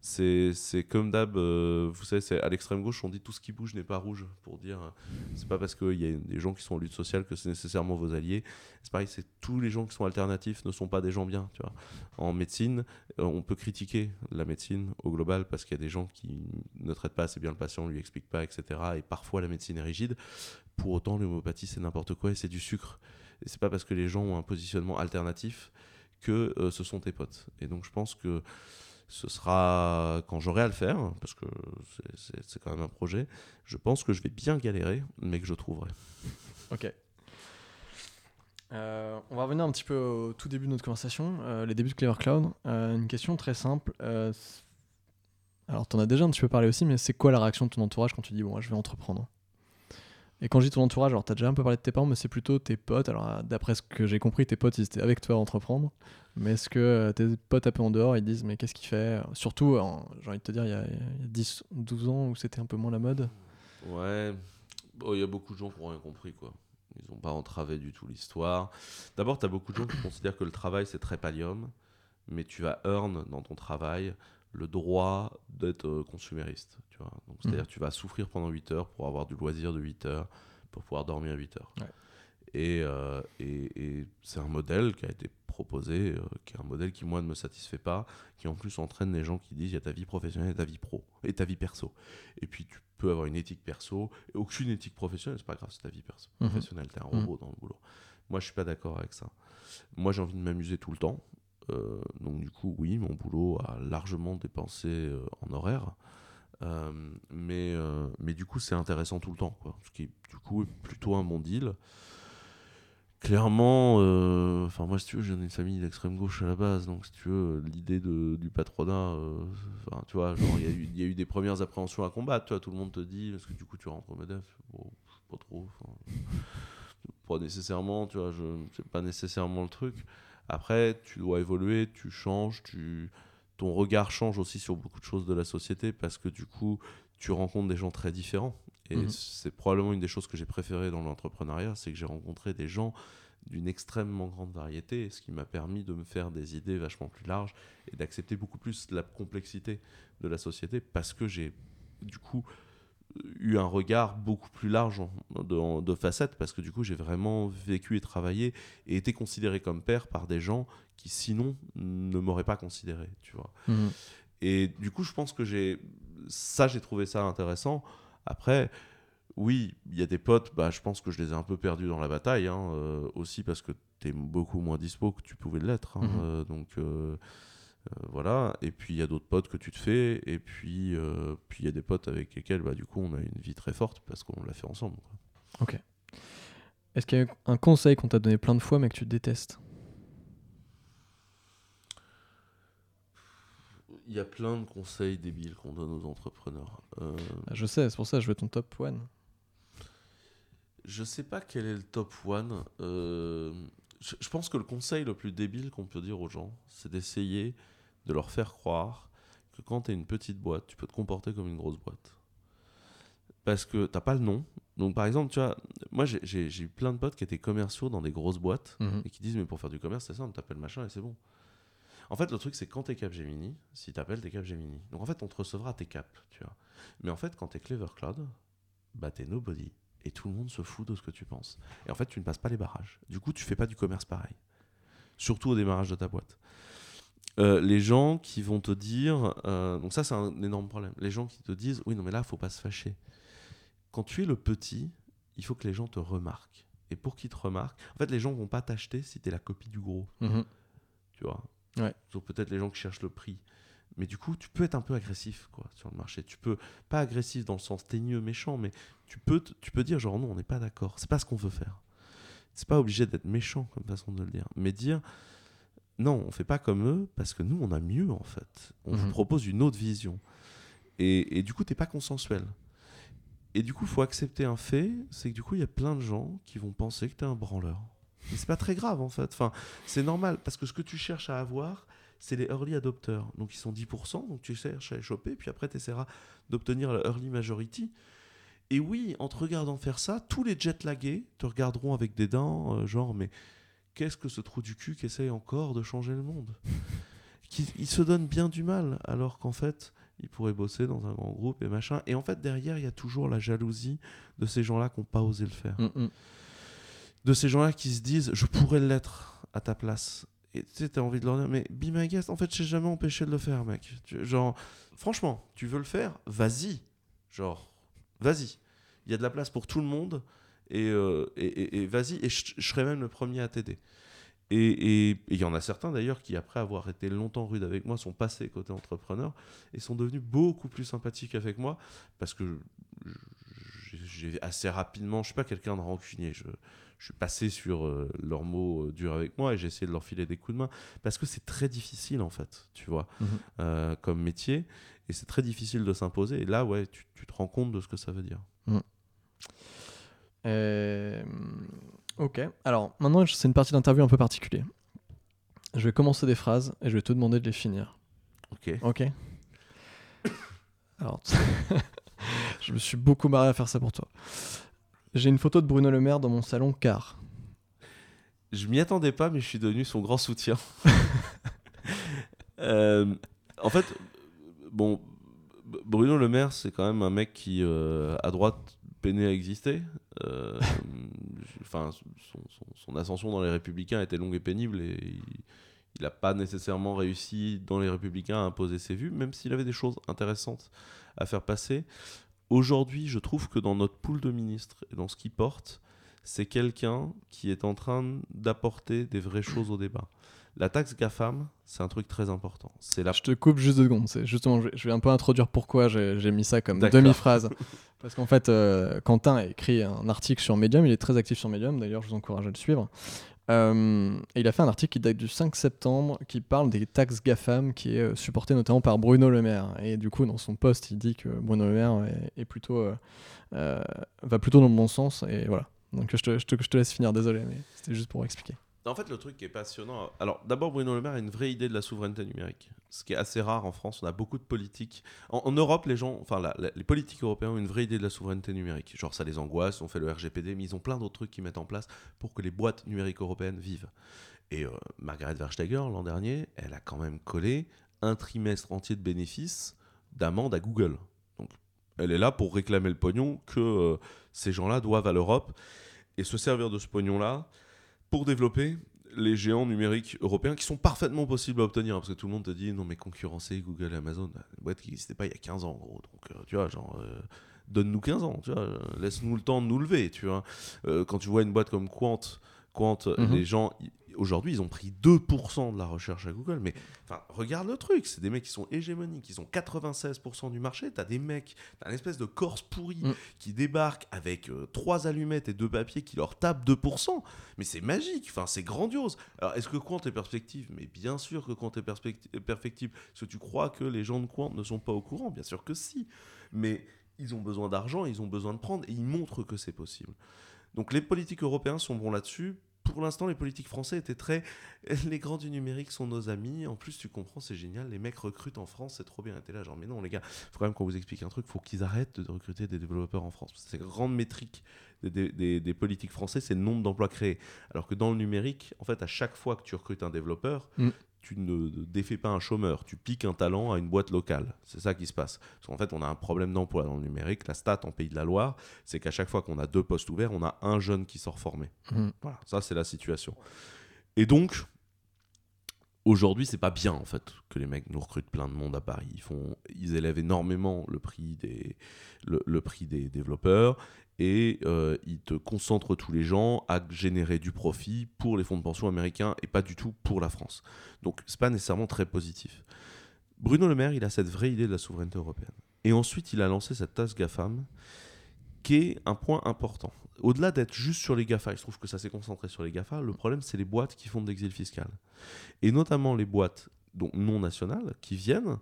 C'est comme d'hab, euh, vous savez, à l'extrême gauche, on dit tout ce qui bouge n'est pas rouge pour dire euh, c'est pas parce qu'il y a des gens qui sont en lutte sociale que c'est nécessairement vos alliés. C'est pareil, c'est tous les gens qui sont alternatifs ne sont pas des gens bien. Tu vois. En médecine, euh, on peut critiquer la médecine au global parce qu'il y a des gens qui ne traitent pas assez bien le patient, lui expliquent pas, etc. Et parfois la médecine est rigide. Pour autant, l'homéopathie c'est n'importe quoi et c'est du sucre. Et c'est pas parce que les gens ont un positionnement alternatif que euh, ce sont tes potes. Et donc je pense que ce sera quand j'aurai à le faire, parce que c'est- quand même un projet, je pense que je vais bien galérer, mais que je trouverai. Ok. Euh, on va revenir un petit peu au tout début de notre conversation, euh, les débuts de Clever Cloud. Une question très simple. alors, tu en as déjà un petit peu parlé aussi, mais c'est quoi la réaction de ton entourage quand tu dis, bon, je vais entreprendre? Et quand je dis ton entourage, alors tu as déjà un peu parlé de tes parents, mais c'est plutôt tes potes. Alors, euh, d'après ce que j'ai compris, tes potes, ils étaient avec toi à entreprendre. Mais est-ce que euh, tes potes un peu en dehors, ils disent, mais qu'est-ce qu'il fait Surtout, en- j'ai envie de te dire, il y a, il y a 10, 12 ans où c'était un peu moins la mode. Ouais, il y a beaucoup de gens qui n'ont rien compris, quoi. Ils n'ont pas entravé du tout l'histoire. D'abord, tu as beaucoup de gens qui considèrent que le travail, c'est très pallium, mais tu vas earn dans ton travail le droit d'être euh, consumériste, tu vois. Donc, c'est-à-dire que tu vas souffrir pendant 8 heures pour avoir du loisir de 8 heures, pour pouvoir dormir 8 heures. Ouais. Et, euh, et, et c'est un modèle qui a été proposé, euh, qui est un modèle qui, moi, ne me satisfait pas, qui en plus entraîne les gens qui disent il y a ta vie professionnelle et ta vie pro, et ta vie perso. Et puis, tu peux avoir une éthique perso, et aucune éthique professionnelle, c'est pas grave, c'est ta vie perso. Mhm. professionnelle, t'es un robot dans le boulot. Moi, je suis pas d'accord avec ça. Moi, j'ai envie de m'amuser tout le temps. Euh, donc, du coup, oui, mon boulot a largement dépensé euh, en horaire. Euh, mais, mais du coup, c'est intéressant tout le temps. Quoi. Ce qui, est, du coup, est plutôt un bon deal. Clairement, enfin moi si tu veux, j'ai une famille d'extrême gauche à la base, donc si tu veux, l'idée du patronat, tu vois, genre il y, y a eu des premières appréhensions à combattre, tout le monde te dit, parce que du coup tu rentres au MEDEF, bon, pas trop, pas nécessairement, tu vois, je, c'est pas nécessairement le truc. Après, tu dois évoluer, tu changes, tu, ton regard change aussi sur beaucoup de choses de la société, parce que du coup, tu rencontres des gens très différents. Et Mhm. c'est probablement une des choses que j'ai préférées dans l'entrepreneuriat, c'est que j'ai rencontré des gens d'une extrêmement grande variété, ce qui m'a permis de me faire des idées vachement plus larges et d'accepter beaucoup plus la complexité de la société parce que j'ai du coup eu un regard beaucoup plus large de, de facettes parce que du coup j'ai vraiment vécu et travaillé et été considéré comme père par des gens qui sinon ne m'auraient pas considéré, tu vois. Mhm. Et du coup, je pense que j'ai ça, j'ai trouvé ça intéressant. Après, oui, il y a des potes, bah, je pense que je les ai un peu perdus dans la bataille, hein, euh, aussi parce que tu es beaucoup moins dispo que tu pouvais l'être. hein, Mhm. euh, donc euh, voilà. Et puis il y a d'autres potes que tu te fais. Et puis euh, puis il y a des potes avec lesquels, bah, du coup, on a une vie très forte parce qu'on l'a fait ensemble. quoi. Est-ce qu'il y a un conseil qu'on t'a donné plein de fois mais que tu détestes? Il y a plein de conseils débiles qu'on donne aux entrepreneurs. Euh, Ah, Je sais, c'est pour ça que je veux ton top one. je sais pas quel est le top one. Je, je pense que le conseil le plus débile qu'on peut dire aux gens, c'est d'essayer de leur faire croire que quand tu es une petite boîte, tu peux te comporter comme une grosse boîte. Parce que t'as pas le nom. Donc par exemple, tu vois, moi j'ai- eu plein de potes qui étaient commerciaux dans des grosses boîtes Mhm. et qui disent mais pour faire du commerce c'est simple, t'appelles machin et c'est bon. En fait le truc c'est quand t'es Capgemini, si t'appelles t'es Capgemini. Donc en fait on te recevra tes Cap, tu vois. Mais en fait quand t'es Clever Cloud, bah t'es nobody et tout le monde se fout de ce que tu penses. Et en fait tu ne passes pas les barrages. Du coup tu fais pas du commerce pareil. Surtout au démarrage de ta boîte. Euh, les gens qui vont te dire, euh, donc ça c'est un énorme problème. Les gens qui te disent oui non mais là faut pas se fâcher. Quand tu es le petit, il faut que les gens te remarquent. Et pour qu'ils te remarquent, en fait les gens vont pas t'acheter si tu es la copie du gros Mhm. tu vois? Ouais. Peut-être les gens qui cherchent le prix. Mais du coup, tu peux être un peu agressif quoi, sur le marché. Tu peux, pas agressif dans le sens teigneux, méchant, mais tu peux, tu peux dire genre non, on n'est pas d'accord. C'est pas ce qu'on veut faire. C'est pas obligé d'être méchant comme façon de le dire. Mais dire non, on fait pas comme eux parce que nous, on a mieux en fait. On vous Mhm. propose une autre vision. Et, et du coup, t'es pas consensuel. Et du coup, il faut accepter un fait, c'est que du coup, il y a plein de gens qui vont penser que tu es un branleur. Et c'est pas très grave en fait. Enfin, c'est normal parce que ce que tu cherches à avoir, c'est les early adopters. Donc ils sont 10%, donc tu cherches à les choper, puis après tu essaieras d'obtenir la early majority. Et oui, en te regardant faire ça, tous les jet lagués te regarderont avec des dents, euh, genre, mais qu'est-ce que ce trou du cul qui essaye encore de changer le monde qui, Il se donne bien du mal, alors qu'en fait, il pourrait bosser dans un grand groupe et machin. Et en fait, derrière, il y a toujours la jalousie de ces gens-là qui n'ont pas osé le faire Mhm. de ces gens-là qui se disent je pourrais l'être à ta place. Et tu sais, t'as envie de leur dire, mais be my guest, en fait, je jamais empêché de le faire, mec. Genre, franchement, tu veux le faire Vas-y. Genre, vas-y. Il y a de la place pour tout le monde. Et, euh, et, et- et vas-y, et je je serai même le premier à t'aider. Et il y en a certains d'ailleurs qui, après avoir été longtemps rudes avec moi, sont passés côté entrepreneur et sont devenus beaucoup plus sympathiques avec moi parce que j'ai assez rapidement, je suis pas quelqu'un de rancunier, je, je suis passé sur euh, leurs mots euh, durs avec moi et j'ai essayé de leur filer des coups de main parce que c'est très difficile en fait, tu vois, Mhm. euh, comme métier et c'est très difficile de s'imposer. Et là, ouais, tu, tu te rends compte de ce que ça veut dire. Euh, Ok. Alors, maintenant, c'est une partie d'interview un peu particulière. Je vais commencer des phrases et je vais te demander de les finir. Ok. Ok Alors, je me suis beaucoup marré à faire ça pour toi. J'ai une photo de Bruno Le Maire dans mon salon car. Je m'y attendais pas, mais je suis devenu son grand soutien. Euh, en fait, bon, Bruno Le Maire, c'est quand même un mec qui, euh, à droite, peinait à exister. Euh, Enfin, son, ascension dans les Républicains était longue et pénible et il n'a pas nécessairement réussi dans les Républicains à imposer ses vues, même s'il avait des choses intéressantes à faire passer. Aujourd'hui, je trouve que dans notre pool de ministres et dans ce qu'il porte, c'est quelqu'un qui est en train d'apporter des vraies choses au débat. La taxe GAFAM, c'est un truc très important. C'est la Je te coupe juste deux secondes. C'est justement, je vais, je vais un peu introduire pourquoi j'ai mis ça comme demi-phrase. Parce qu'en fait, euh, Quentin a écrit un article sur Medium. Il est très actif sur Medium. D'ailleurs, je vous encourage à le suivre. Euh, et il a fait un article qui date du 5 septembre qui parle des taxes GAFAM qui est euh, supporté notamment par Bruno Le Maire. Et du coup, dans son post, il dit que Bruno Le Maire est, est plutôt, euh, euh, va plutôt dans le bon sens. Et voilà. Donc je te, je te- je te laisse finir, désolé, mais c'était juste pour expliquer. En fait, le truc qui est passionnant. Alors, d'abord, Bruno Le Maire a une vraie idée de la souveraineté numérique. Ce qui est assez rare en France. On a beaucoup de politiques. En, Europe, les gens, enfin, les politiques européens ont une vraie idée de la souveraineté numérique. Genre, ça les angoisse. On fait le RGPD, mais ils ont plein d'autres trucs qu'ils mettent en place pour que les boîtes numériques européennes vivent. Et euh, Margaret Verstager, l'an dernier, elle a quand même collé un trimestre entier de bénéfices d'amende à Google. Donc, elle est là pour réclamer le pognon que euh, ces gens-là doivent à l'Europe et se servir de ce pognon-là pour développer les géants numériques européens qui sont parfaitement possibles à obtenir. Parce que tout le monde te dit, non mais concurrencer Google et Amazon, une boîte qui n'existait pas il y a 15 ans en gros. Donc euh, tu vois, genre, euh, donne-nous 15 ans, tu vois, laisse-nous le temps de nous lever, tu vois. Euh, quand tu vois une boîte comme Quant, Quant, Mhm. les gens, aujourd'hui, ils ont pris 2% de la recherche à Google. Mais enfin, regarde le truc, c'est des mecs qui sont hégémoniques, ils ont 96% du marché. T'as des mecs, t'as une espèce de corse pourri Mm. qui débarque avec euh, trois allumettes et deux papiers qui leur tapent 2%. Mais c'est magique, enfin, c'est grandiose. Alors, est-ce que Quant est perspective? Mais bien sûr que Quant est perfectible. Est-ce que tu crois que les gens de Quant ne sont pas au courant? Bien sûr que si. Mais ils ont besoin d'argent, ils ont besoin de prendre, et ils montrent que c'est possible. Donc les politiques européens sont bons là-dessus. Pour l'instant, les politiques français étaient très. Les grands du numérique sont nos amis. En plus, tu comprends, c'est génial. Les mecs recrutent en France, c'est trop bien. Et t'es là, genre, mais non, les gars, faut quand même qu'on vous explique un truc. Faut qu'ils arrêtent de recruter des développeurs en France. C'est grande métrique des politiques français, c'est le nombre d'emplois créés. Alors que dans le numérique, en fait, à chaque fois que tu recrutes un développeur, Mm. Tu ne défais pas un chômeur, tu piques un talent à une boîte locale. C'est ça qui se passe. Parce qu'en fait, on a un problème d'emploi dans le numérique. La stat en Pays de la Loire, c'est qu'à chaque fois qu'on a deux postes ouverts, on a un jeune qui sort formé. Mhm. Voilà, ça c'est la situation. Et donc, aujourd'hui, c'est pas bien en fait que les mecs nous recrutent plein de monde à Paris. Ils, font, ils élèvent énormément le prix des, le, prix des développeurs et euh, ils te concentrent tous les gens à générer du profit pour les fonds de pension américains et pas du tout pour la France. Donc, c'est pas nécessairement très positif. Bruno Le Maire, il a cette vraie idée de la souveraineté européenne. Et ensuite, il a lancé cette tasse GAFAM qui est un point important. Au-delà d'être juste sur les GAFA, il se trouve que ça s'est concentré sur les GAFA, le problème c'est les boîtes qui font de l'exil fiscal. Et notamment les boîtes donc non nationales qui viennent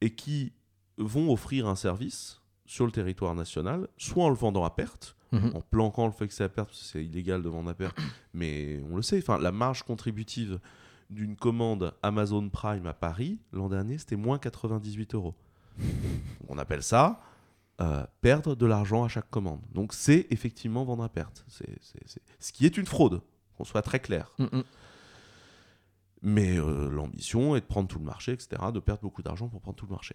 et qui vont offrir un service sur le territoire national, soit en le vendant à perte, Mhm. en planquant le fait que c'est à perte, parce que c'est illégal de vendre à perte, mais on le sait, enfin, la marge contributive d'une commande Amazon Prime à Paris, l'an dernier, c'était moins 98 euros. On appelle ça euh, perdre de l'argent à chaque commande. Donc c'est effectivement vendre à perte. C'est, Ce qui est une fraude, qu'on soit très clair. Mhm. Mais euh, l'ambition est de prendre tout le marché, etc., de perdre beaucoup d'argent pour prendre tout le marché.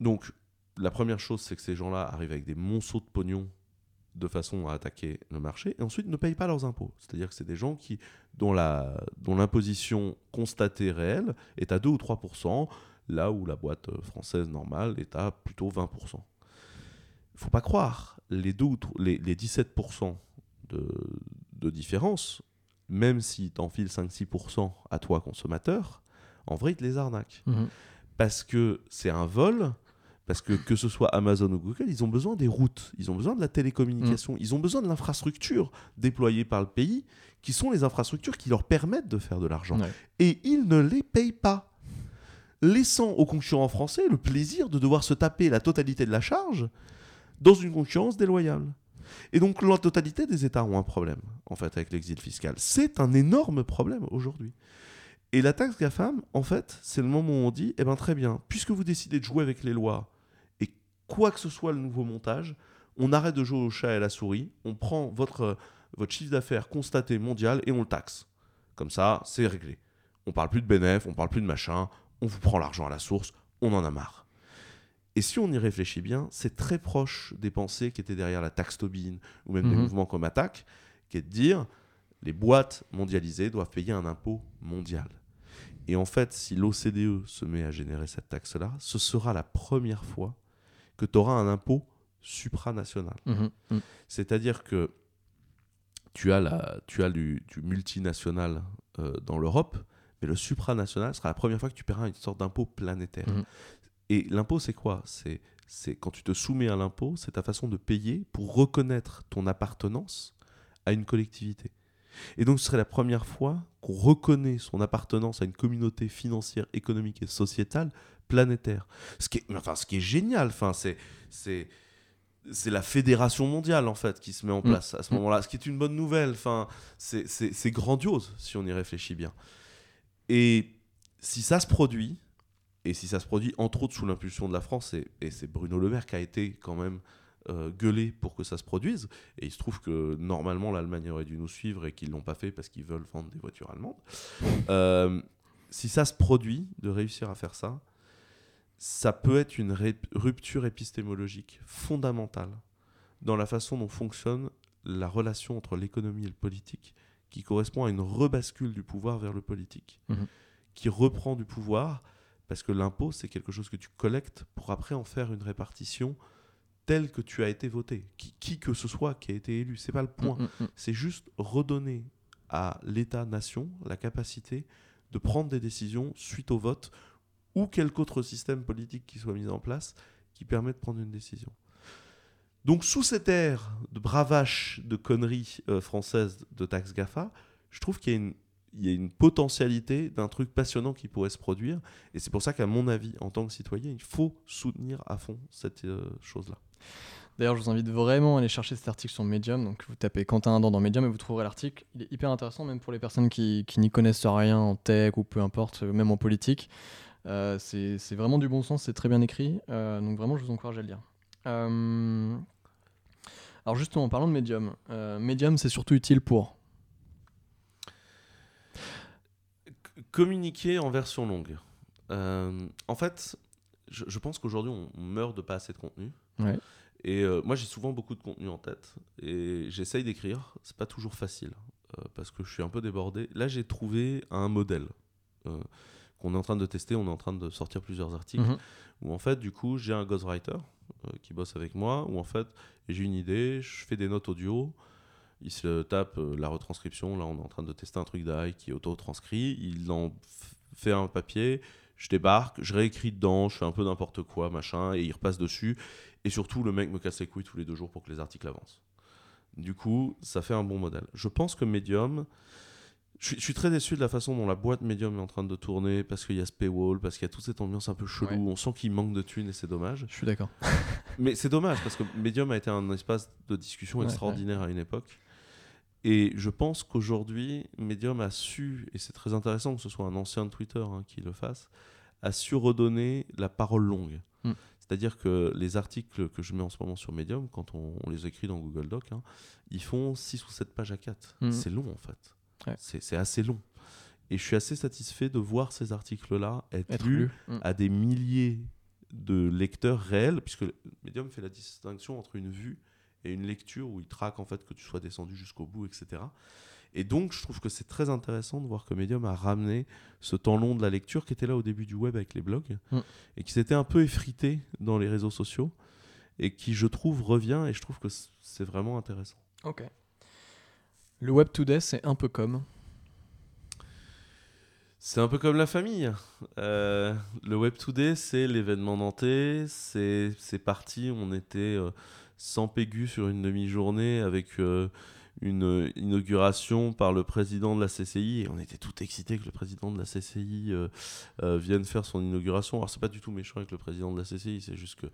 Donc, la première chose, c'est que ces gens-là arrivent avec des monceaux de pognon de façon à attaquer le marché, et ensuite ne payent pas leurs impôts. C'est-à-dire que c'est des gens qui, dont, la, dont l'imposition constatée réelle est à 2 ou 3%, là où la boîte euh, française normale est à plutôt 20%. Il faut pas croire, les, 2 ou tro- les, les 17% de, de différence, même si tu enfiles 5-6% à toi consommateur, en vrai, ils te les arnaquent. Mhm. Parce que c'est un vol, parce que que ce soit Amazon ou Google, ils ont besoin des routes, ils ont besoin de la télécommunication, ils ont besoin de l'infrastructure déployée par le pays, qui sont les infrastructures qui leur permettent de faire de l'argent. Ouais. Et ils ne les payent pas. Laissant aux concurrents français le plaisir de devoir se taper la totalité de la charge dans une concurrence déloyale. Et donc la totalité des États ont un problème, en fait, avec l'exil fiscal. C'est un énorme problème aujourd'hui. Et la taxe GAFAM, en fait, c'est le moment où on dit, eh bien très bien, puisque vous décidez de jouer avec les lois, et quoi que ce soit le nouveau montage, on arrête de jouer au chat et à la souris, on prend votre, euh, chiffre d'affaires constaté mondial et on le taxe. Comme ça, c'est réglé. On parle plus de bénéfices, on parle plus de machin, on vous prend l'argent à la source, on en a marre. Et si on y réfléchit bien, c'est très proche des pensées qui étaient derrière la taxe Tobin ou même des Mhm. mouvements comme Attaque, qui est de dire les boîtes mondialisées doivent payer un impôt mondial. Et en fait, si l'OCDE se met à générer cette taxe-là, ce sera la première fois que tu auras un impôt supranational. Mhm. Mhm. C'est-à-dire que tu as, la, tu as du, du multinational euh, dans l'Europe, mais le supranational sera la première fois que tu paieras une sorte d'impôt planétaire. Et l'impôt, c'est quoi? C'est c'est quand tu te soumets à l'impôt, c'est ta façon de payer pour reconnaître ton appartenance à une collectivité. Et donc, ce serait la première fois qu'on reconnaît son appartenance à une communauté financière, économique et sociétale planétaire. Ce qui est, enfin, ce qui est génial, enfin, c'est, c'est, c'est la fédération mondiale en fait qui se met en Mm. place à ce Mm. moment-là, ce qui est une bonne nouvelle. Enfin, c'est, c'est, c'est grandiose si on y réfléchit bien. Et si ça se produit, et si ça se produit entre autres sous l'impulsion de la France, et, et c'est Bruno Le Maire qui a été quand même euh, gueulé pour que ça se produise, et il se trouve que normalement l'Allemagne aurait dû nous suivre et qu'ils l'ont pas fait parce qu'ils veulent vendre des voitures allemandes. Euh, si ça se produit de réussir à faire ça, ça peut être une rupture épistémologique fondamentale dans la façon dont fonctionne la relation entre l'économie et le politique, qui correspond à une rebascule du pouvoir vers le politique, Mhm. qui reprend du pouvoir, parce que l'impôt, c'est quelque chose que tu collectes pour après en faire une répartition telle que tu as été voté, qui, qui que ce soit qui a été élu, c'est pas le point. Mhm. Mhm. C'est juste redonner à l'État-nation la capacité de prendre des décisions suite au vote ou quelque autre système politique qui soit mis en place qui permet de prendre une décision. Donc sous cette ère de bravache, de conneries euh, françaises de taxe GAFA, je trouve qu'il y a une, il y a une potentialité d'un truc passionnant qui pourrait se produire. Et c'est pour ça qu'à mon avis, en tant que citoyen, il faut soutenir à fond cette euh, chose-là. D'ailleurs, je vous invite vraiment à aller chercher cet article sur Medium. Donc, vous tapez Quentin Adam dans Medium et vous trouverez l'article. Il est hyper intéressant, même pour les personnes qui, n'y connaissent rien en tech ou peu importe, même en politique. Euh, c'est vraiment du bon sens, c'est très bien écrit. Euh, donc, vraiment, je vous encourage à le lire. Euh, alors, justement, parlons de Medium. Euh, Medium, c'est surtout utile pour. Communiquer en version longue. Euh, en fait, je, je pense qu'aujourd'hui, on on meurt de pas assez de contenu. Ouais. Et euh, moi, j'ai souvent beaucoup de contenu en tête. Et j'essaye d'écrire. C'est pas toujours facile. euh, parce que je suis un peu débordé. Là, j'ai trouvé un modèle qu'on est en train de tester. On est en train de sortir plusieurs articles. Mhm. Où en fait, du coup, j'ai un ghostwriter qui bosse avec moi. Où en fait, j'ai une idée. Je fais des notes audio. Il se tape euh, la retranscription. Là, on est en train de tester un truc d'AI qui est auto-transcrit. Il en fait un papier. Je débarque, je réécris dedans, je fais un peu n'importe quoi, machin, et il repasse dessus. Et surtout, le mec me casse les couilles tous les deux jours pour que les articles avancent. Du coup, ça fait un bon modèle. Je pense que Medium. Je suis, je suis très déçu de la façon dont la boîte Medium est en train de tourner parce qu'il y a ce paywall, parce qu'il y a toute cette ambiance un peu chelou. Ouais. On sent qu'il manque de thunes et c'est dommage. Je suis d'accord. Mais c'est dommage parce que Medium a été un espace de discussion Ouais, extraordinaire à une époque. Et je pense qu'aujourd'hui, Medium a su, et c'est très intéressant que ce soit un ancien de Twitter hein, qui le fasse, a su redonner la parole longue. Mm. C'est-à-dire que les articles que je mets en ce moment sur Medium, quand on, on les écrit dans Google Doc, hein, ils font 6 ou 7 pages à 4. Mm. C'est long en fait. Ouais. C'est assez long. Et je suis assez satisfait de voir ces articles-là être, Être lus lu. Mm. à des milliers de lecteurs réels, puisque Medium fait la distinction entre une vue et une lecture où il traque en fait que tu sois descendu jusqu'au bout, etc. Et donc, je trouve que c'est très intéressant de voir que Medium a ramené ce temps long de la lecture qui était là au début du web avec les blogs Mm. et qui s'était un peu effrité dans les réseaux sociaux et qui, je trouve, revient et je trouve que c'est vraiment intéressant. Ok. Le Web Today, c'est un peu comme. C'est un peu comme la famille. Euh, le Web Today, c'est l'événement nantais. C'est c'est parti. On était euh, sans pégu sur une demi-journée avec euh, une inauguration par le président de la CCI. Et on était tout excités que le président de la CCI euh, euh, vienne faire son inauguration. Alors, c'est pas du tout méchant avec le président de la CCI. C'est juste que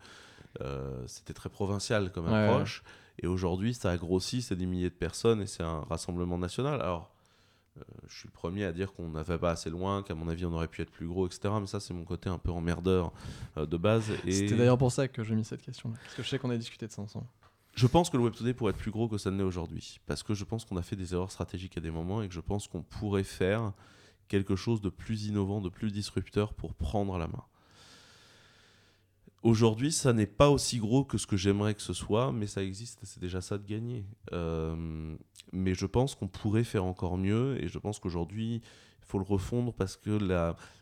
euh, c'était très provincial comme Ouais, approche. Et aujourd'hui, ça a grossi. C'est des milliers de personnes et c'est un rassemblement national. Alors. Euh, je suis le premier à dire qu'on n'avait pas assez loin, qu'à mon avis on aurait pu être plus gros, etc. Mais ça, c'est mon côté un peu emmerdeur euh, de base. Et C'était d'ailleurs pour ça que j'ai mis cette question-là. Parce que je sais qu'on a discuté de ça ensemble. je pense que le Web Today pourrait être plus gros que ça ne l'est aujourd'hui. Parce que je pense qu'on a fait des erreurs stratégiques à des moments et que je pense qu'on pourrait faire quelque chose de plus innovant, de plus disrupteur pour prendre la main. Aujourd'hui, ça n'est pas aussi gros que ce que j'aimerais que ce soit, mais ça existe, c'est déjà ça de gagner. Euh, mais je pense qu'on pourrait faire encore mieux, et je pense qu'aujourd'hui, il faut le refondre parce que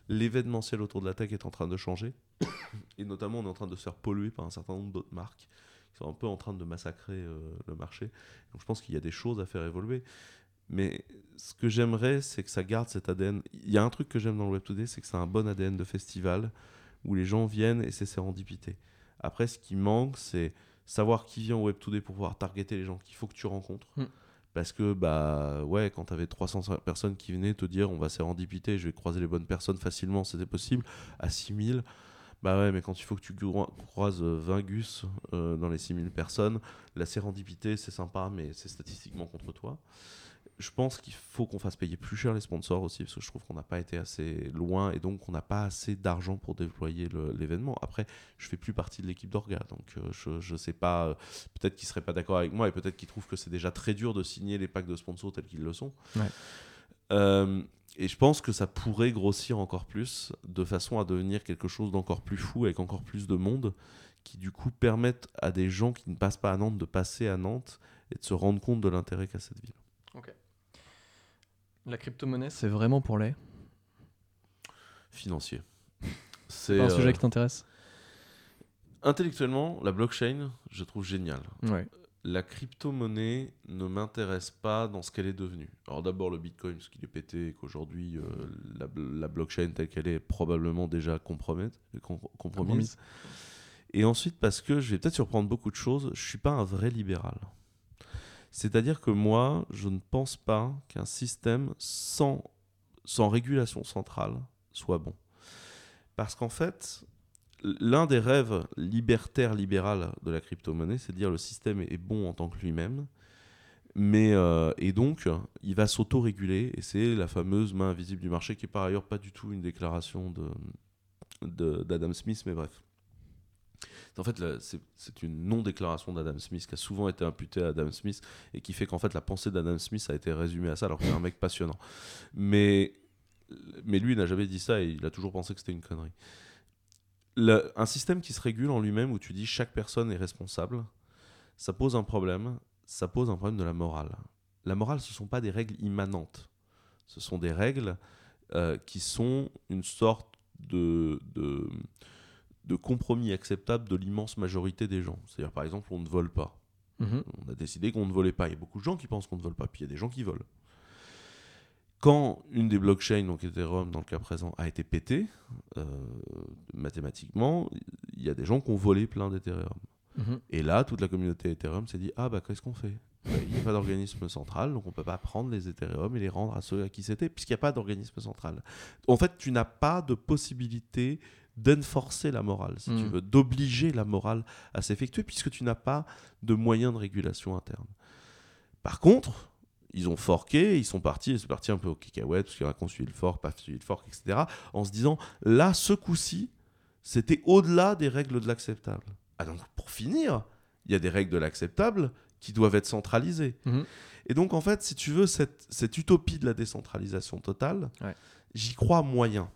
l'événementiel autour de la tech est en train de changer. Et notamment, on est en train de se faire polluer par un certain nombre d'autres marques qui sont un peu en train de massacrer euh, le marché. Donc je pense qu'il y a des choses à faire évoluer. Mais ce que j'aimerais, c'est que ça garde cet ADN. Il y a un truc que j'aime dans le Web Today, c'est que c'est un bon ADN de festival où les gens viennent et c'est sérendipité. Après, ce qui manque, c'est savoir qui vient au Web Today pour pouvoir targeter les gens qu'il faut que tu rencontres. Mm. Parce que, bah, ouais, quand tu avais 300 personnes qui venaient te dire on va sérendipiter, je vais croiser les bonnes personnes facilement, c'était possible, à 6000, bah ouais, mais quand il faut que tu croises euh, 20 gus euh, dans les 6000 personnes, la sérendipité, c'est sympa, mais c'est statistiquement contre toi. Je pense qu'il faut qu'on fasse payer plus cher les sponsors aussi, parce que je trouve qu'on n'a pas été assez loin et donc on n'a pas assez d'argent pour déployer l'événement. Après, je fais plus partie de l'équipe d'Orga, donc euh, je, je sais pas, euh, peut-être qu'ils seraient pas d'accord avec moi et peut-être qu'ils trouvent que c'est déjà très dur de signer les packs de sponsors tels qu'ils le sont. Ouais. Euh, et je pense que ça pourrait grossir encore plus de façon à devenir quelque chose d'encore plus fou avec encore plus de monde qui du coup permettent à des gens qui ne passent pas à Nantes de passer à Nantes et de se rendre compte de l'intérêt qu'a cette ville. La crypto-monnaie, c'est vraiment pour les. Financier. C'est pas un euh, sujet qui t'intéresse? Intellectuellement la blockchain, je trouve génial. Ouais. La crypto-monnaie ne m'intéresse pas dans ce qu'elle est devenue. Alors d'abord le Bitcoin, parce qu'il est pété et qu'aujourd'hui euh, la, la blockchain telle qu'elle est probablement déjà compromise. Compromise. Et ensuite parce que je vais peut-être surprendre beaucoup de choses, je suis pas un vrai libéral. C'est-à-dire que moi, je ne pense pas qu'un système sans, régulation centrale soit bon. Parce qu'en fait, l'un des rêves libertaires libéral de la crypto-monnaie, c'est de dire le système est bon en tant que lui-même. Mais, euh, et donc, il va s'auto-réguler, et c'est la fameuse main invisible du marché, qui est par ailleurs pas du tout une déclaration d'Adam Smith, mais bref. En fait, c'est une non-déclaration d'Adam Smith qui a souvent été imputée à Adam Smith et qui fait qu'en fait la pensée d'Adam Smith a été résumée à ça alors qu'il est un mec passionnant. Mais, mais lui n'a jamais dit ça et il a toujours pensé que c'était une connerie. un système qui se régule en lui-même où tu dis chaque personne est responsable, ça pose un problème. Ça pose un problème de la morale. La morale, ce ne sont pas des règles immanentes. Ce sont des règles euh, qui sont une sorte de, de de compromis acceptable de l'immense majorité des gens. C'est-à-dire, par exemple, on ne vole pas. Mhm. On a décidé qu'on ne volait pas. Il y a beaucoup de gens qui pensent qu'on ne vole pas, puis il y a des gens qui volent. Quand une des blockchains, donc Ethereum dans le cas présent, a été pétée, euh, mathématiquement, il y a des gens qui ont volé plein d'Ethereum. Mhm. Et là, toute la communauté Ethereum s'est dit Ah, bah, qu'est-ce qu'on fait? Bah, Il n'y a pas d'organisme central, donc on ne peut pas prendre les Ethereum et les rendre à ceux à qui c'était, puisqu'il n'y a pas d'organisme central. En fait, tu n'as pas de possibilité d'enforcer la morale, si tu mm. veux, d'obliger la morale à s'effectuer, puisque tu n'as pas de moyens de régulation interne. Par contre, ils ont forqué, ils sont partis, c'est parti un peu au cacahuète, parce qu'ils ont suivi le fork, pas suivi le fork, etc., en se disant, là, ce coup-ci, c'était au-delà des règles de l'acceptable. Ah donc, pour finir, il y a des règles de l'acceptable qui doivent être centralisées. Mm-hmm. Et donc, en fait, si tu veux, cette, cette utopie de la décentralisation totale, j'y crois moyen.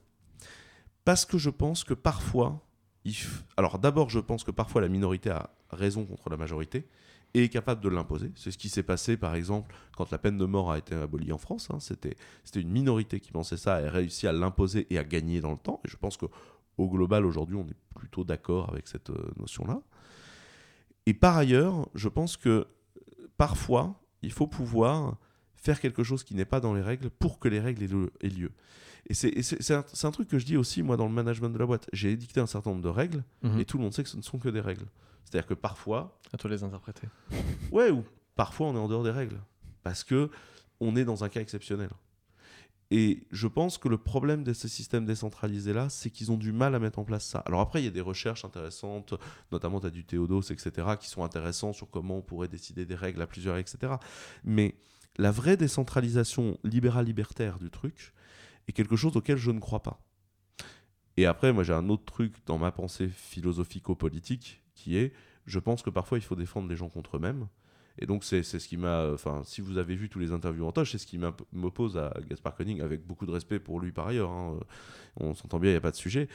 Parce que je pense que parfois, alors d'abord, je pense que parfois la minorité a raison contre la majorité et est capable de l'imposer. C'est ce qui s'est passé, par exemple, quand la peine de mort a été abolie en France. Hein. C'était une minorité qui pensait ça et a réussi à l'imposer et à gagner dans le temps. Et je pense qu'au global, aujourd'hui, on est plutôt d'accord avec cette euh, notion-là. Et par ailleurs, je pense que parfois, il faut pouvoir faire quelque chose qui n'est pas dans les règles pour que les règles aient lieu. Et c'est un, un, truc que je dis aussi, moi, dans le management de la boîte. J'ai édicté un certain nombre de règles, mhm. et tout le monde sait que ce ne sont que des règles. C'est-à-dire que parfois... À toi les interpréter. ouais, ou parfois on est en dehors des règles. Parce que on est dans un cas exceptionnel. Et je pense que le problème de ces systèmes décentralisés-là, c'est qu'ils ont du mal à mettre en place ça. Alors après, il y a des recherches intéressantes, notamment tu as du Théodos, etc., qui sont intéressants sur comment on pourrait décider des règles à plusieurs, etc. Mais la vraie décentralisation libérale-libertaire du truc, est quelque chose auquel je ne crois pas. Et après, moi j'ai un autre truc dans ma pensée philosophico-politique qui est, je pense que parfois il faut défendre les gens contre eux-mêmes. Et donc c'est ce qui m'a, enfin si vous avez vu tous les interviews en toche, c'est ce qui m'oppose à Gaspard Koenig, avec beaucoup de respect pour lui par ailleurs, hein. on s'entend bien, il n'y a pas de sujet.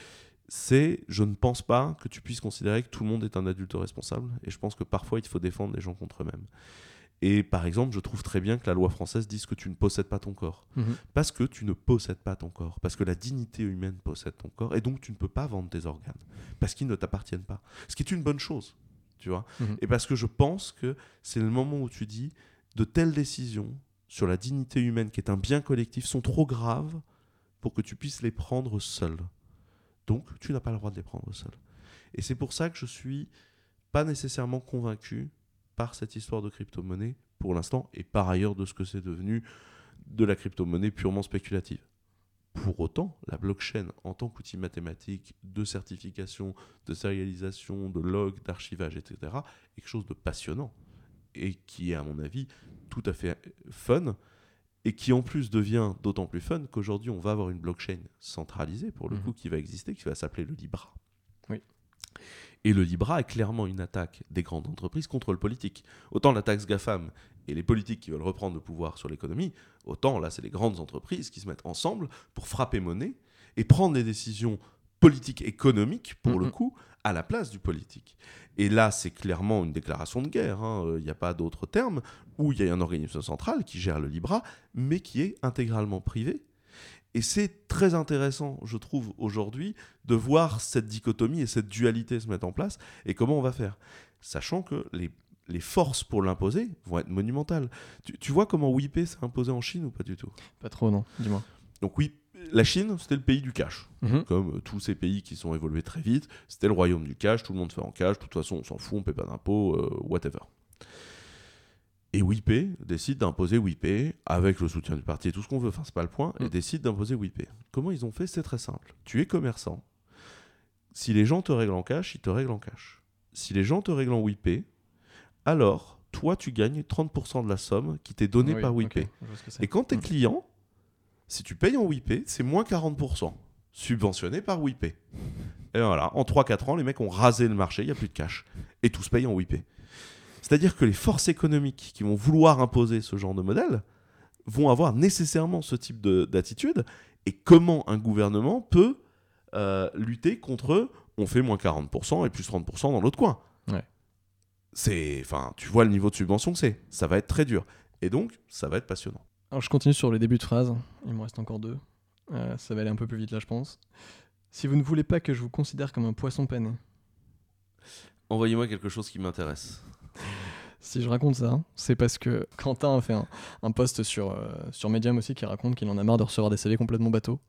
C'est, je ne pense pas que tu puisses considérer que tout le monde est un adulte responsable, et je pense que parfois il faut défendre les gens contre eux-mêmes. Et par exemple, je trouve très bien que la loi française dise que tu ne possèdes pas ton corps. Mhm. Parce que tu ne possèdes pas ton corps. Parce que la dignité humaine possède ton corps. Et donc, tu ne peux pas vendre tes organes. Parce qu'ils ne t'appartiennent pas. Ce qui est une bonne chose. Tu vois mhm. Et parce que je pense que c'est le moment où tu dis de telles décisions sur la dignité humaine, qui est un bien collectif, sont trop graves pour que tu puisses les prendre seul. Donc, tu n'as pas le droit de les prendre seul. Et c'est pour ça que je suis pas nécessairement convaincu par cette histoire de crypto-monnaie pour l'instant, et par ailleurs de ce que c'est devenu de la crypto-monnaie purement spéculative. Pour autant, la blockchain en tant qu'outil mathématique de certification, de sérialisation, de log, d'archivage, etc., est quelque chose de passionnant et qui est, à mon avis, tout à fait fun et qui en plus devient d'autant plus fun qu'aujourd'hui on va avoir une blockchain centralisée pour le mhm. coup qui va exister, qui va s'appeler le Libra. Oui. Et le Libra est clairement une attaque des grandes entreprises contre le politique. Autant la taxe GAFAM et les politiques qui veulent reprendre le pouvoir sur l'économie, autant là, c'est les grandes entreprises qui se mettent ensemble pour frapper monnaie et prendre des décisions politiques économiques, pour le coup, à la place du politique. Et là, c'est clairement une déclaration de guerre, hein. il n'y a pas d'autre terme, où il y a un organisme central qui gère le Libra, mais qui est intégralement privé et c'est très intéressant, je trouve, aujourd'hui, de voir cette dichotomie et cette dualité se mettre en place et comment on va faire? Sachant que les, les forces pour l'imposer vont être monumentales. Tu, vois comment WIP s'est imposé en Chine ou pas du tout? Pas trop, non. Dis-moi. Donc oui, la Chine, c'était le pays du cash. Mhm. Comme euh, tous ces pays qui sont évolués très vite, c'était le royaume du cash, tout le monde fait en cash, de toute façon on s'en fout, on paie pas d'impôts, euh, whatever. Et WIP décide d'imposer WIP avec le soutien du parti et tout ce qu'on veut, enfin c'est pas le point, et mm. décide d'imposer WIP. Comment ils ont fait? C'est très simple. Tu es commerçant, Si les gens te règlent en cash, ils te règlent en cash. Si les gens te règlent en WIP, alors toi, tu gagnes 30% de la somme qui t'est donnée Oui, par ok, WIP. je vois ce que c'est. Et quand tu es Mm. client, si tu payes en WIP, c'est moins 40%, subventionné par WIP. Et voilà, en 3-4 ans, les mecs ont rasé le marché, il n'y a plus de cash. Et tout se paye en WIP. C'est-à-dire que les forces économiques qui vont vouloir imposer ce genre de modèle vont avoir nécessairement ce type de- d'attitude. Et comment un gouvernement peut euh, lutter contre on fait moins 40% et plus 30% dans l'autre coin? Ouais. C'est, enfin, tu vois le niveau de subvention que c'est. Ça va être très dur. Et donc, ça va être passionnant. Alors je continue sur le début de phrase, il me reste encore deux. Euh, ça va aller un peu plus vite là je pense. Si vous ne voulez pas que je vous considère comme un poisson pané, Envoyez-moi quelque chose qui m'intéresse. Si je raconte ça, c'est parce que Quentin a fait un, post sur, euh, sur Medium aussi qui raconte qu'il en a marre de recevoir des CV complètement bateaux,